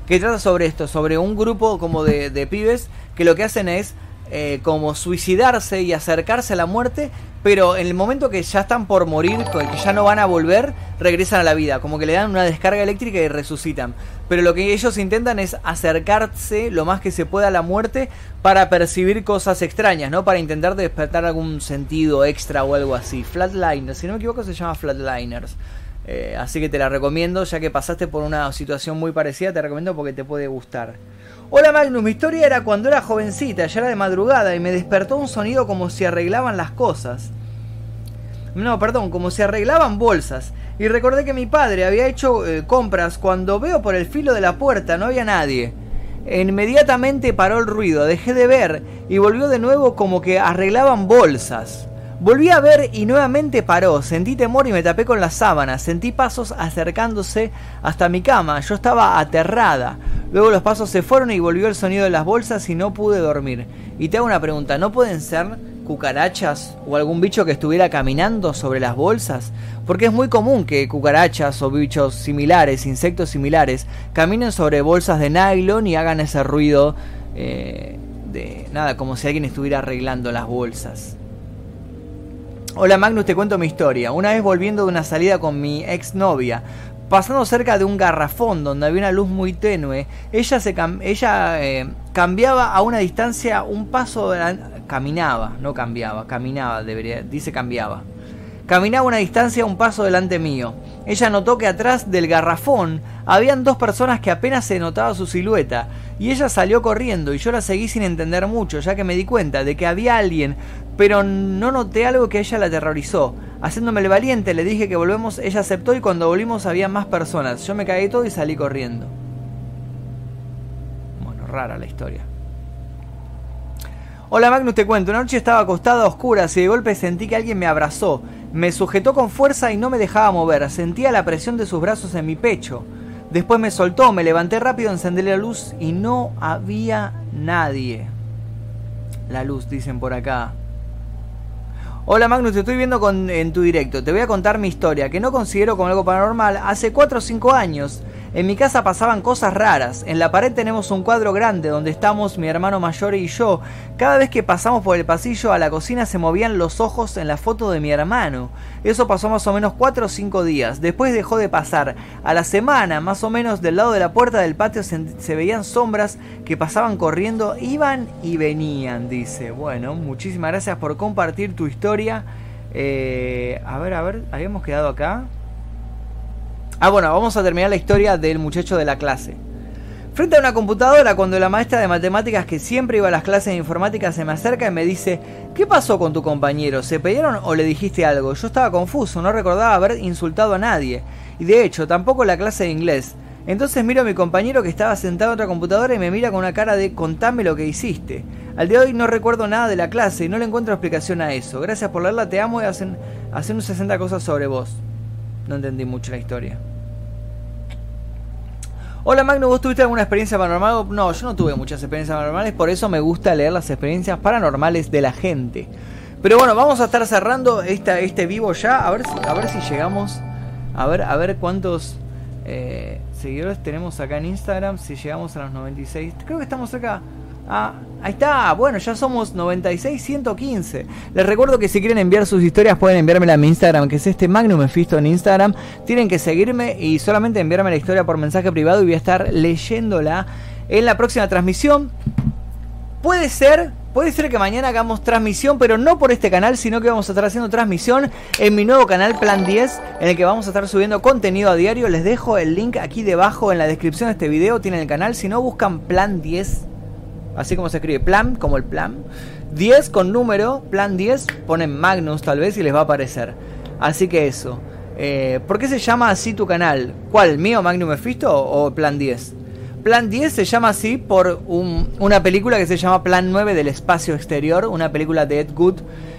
que trata sobre esto, sobre un grupo como de, pibes que lo que hacen es eh, como suicidarse y acercarse a la muerte, pero en el momento que ya están por morir, que ya no van a volver, regresan a la vida, como que le dan una descarga eléctrica y resucitan. Pero lo que ellos intentan es acercarse lo más que se pueda a la muerte para percibir cosas extrañas, ¿no? Para intentar despertar algún sentido extra o algo así. Flatliners, si no me equivoco se llama Flatliners. Eh, así que te la recomiendo, ya que pasaste por una situación muy parecida, te recomiendo porque te puede gustar. Hola Magnus, mi historia era cuando era jovencita, ya era de madrugada y me despertó un sonido como si arreglaban las cosas. No, perdón, como si arreglaban bolsas. Y recordé que mi padre había hecho eh, compras cuando veo por el filo de la puerta, no había nadie. Inmediatamente paró el ruido, dejé de ver y volvió de nuevo como que arreglaban bolsas. Volví a ver y nuevamente paró. Sentí temor y me tapé con las sábanas. Sentí pasos acercándose hasta mi cama. Yo estaba aterrada. Luego los pasos se fueron y volvió el sonido de las bolsas y no pude dormir. Y te hago una pregunta, ¿no pueden ser cucarachas o algún bicho que estuviera caminando sobre las bolsas? Porque es muy común que cucarachas o bichos similares, insectos similares, caminen sobre bolsas de nylon y hagan ese ruido eh, de nada, como si alguien estuviera arreglando las bolsas. Hola Magnus, te cuento mi historia. Una vez volviendo de una salida con mi exnovia, pasando cerca de un garrafón donde había una luz muy tenue, ella, se ella eh, cambiaba a una distancia un paso, caminaba, no cambiaba, caminaba, debería, dice cambiaba. Caminaba una distancia un paso delante mío. Ella notó que atrás del garrafón habían dos personas que apenas se notaba su silueta, y ella salió corriendo y yo la seguí sin entender mucho, ya que me di cuenta de que había alguien, pero no noté algo que ella la aterrorizó. Haciéndomele valiente, le dije que volvemos, ella aceptó y cuando volvimos había más personas. Yo me caí todo y salí corriendo. Bueno, rara la historia. Hola Magnus, te cuento. Una noche estaba acostada a oscuras y de golpe sentí que alguien me abrazó. Me sujetó con fuerza y no me dejaba mover. Sentía la presión de sus brazos en mi pecho. Después me soltó, me levanté rápido, encendí la luz y no había nadie. La luz, dicen por acá. Hola Magnus, te estoy viendo con, en tu directo. Te voy a contar mi historia, que no considero como algo paranormal. Hace 4 o 5 años, en mi casa pasaban cosas raras. En la pared tenemos un cuadro grande donde estamos mi hermano mayor y yo. Cada vez que pasamos por el pasillo a la cocina se movían los ojos en la foto de mi hermano. Eso pasó más o menos 4 o 5 días. Después dejó de pasar. A la semana, más o menos del lado de la puerta del patio se, veían sombras que pasaban corriendo, iban y venían, dice. Bueno, muchísimas gracias por compartir tu historia eh, a ver, a ver, habíamos quedado acá. Ah, bueno, vamos a terminar la historia del muchacho de la clase. Frente a una computadora, cuando la maestra de matemáticas que siempre iba a las clases de informática se me acerca y me dice, ¿qué pasó con tu compañero? ¿Se pelearon o le dijiste algo? Yo estaba confuso, no recordaba haber insultado a nadie. Y de hecho, tampoco la clase de inglés. Entonces miro a mi compañero que estaba sentado en otra computadora y me mira con una cara de contame lo que hiciste. Al día de hoy no recuerdo nada de la clase y no le encuentro explicación a eso. Gracias por leerla, te amo y hacen, hacen 60 cosas sobre vos. No entendí mucho la historia. Hola Magno, ¿vos tuviste alguna experiencia paranormal? No, yo no tuve muchas experiencias paranormales, por eso me gusta leer las experiencias paranormales de la gente. Pero bueno, vamos a estar cerrando esta, este vivo ya, a ver, a ver si llegamos, a ver, a ver cuántos... Eh, seguidores tenemos acá en Instagram. Si llegamos a los 96, creo que estamos acá. Ah, ahí está. Bueno, ya somos 96, 115. Les recuerdo que si quieren enviar sus historias pueden enviármela a mi Instagram, que es este Magnum Mephisto en Instagram. Tienen que seguirme y solamente enviarme la historia por mensaje privado y voy a estar leyéndola en la próxima transmisión. Puede ser Puede ser que mañana hagamos transmisión, pero no por este canal, sino que vamos a estar haciendo transmisión en mi nuevo canal Plan 10, en el que vamos a estar subiendo contenido a diario. Les dejo el link aquí debajo en la descripción de este video, tienen el canal. Si no, buscan Plan 10, así como se escribe, Plan, como el plan. 10 con número, Plan 10, ponen Magnus tal vez y les va a aparecer. Así que eso. Eh, ¿Por qué se llama así tu canal? ¿Cuál? ¿Mío, Magnum Mephisto o Plan 10? Plan 10 se llama así por una película que se llama Plan 9 del espacio exterior, una película de Ed Good,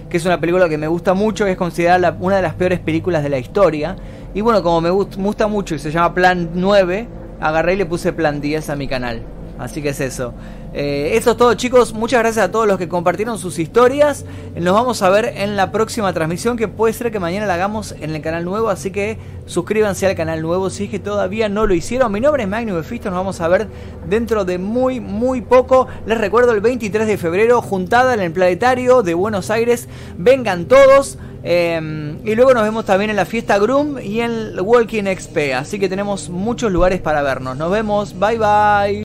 que es una película que me gusta mucho, que es considerada una de las peores películas de la historia. Y bueno, como me gusta mucho y se llama Plan 9, agarré y le puse Plan 10 a mi canal. Así que es eso. Eh, eso es todo chicos, muchas gracias a todos los que compartieron sus historias. Nos vamos a ver en la próxima transmisión que puede ser que mañana la hagamos en el canal nuevo, así que suscríbanse al canal nuevo si es que todavía no lo hicieron. Mi nombre es Magnus Befisto, nos vamos a ver dentro de muy muy poco. Les recuerdo el 23 de febrero, juntada en el Planetario de Buenos Aires. Vengan todos. Em, y luego nos vemos también en la fiesta Groom y en Walking XP. Así que tenemos muchos lugares para vernos. Nos vemos. Bye bye.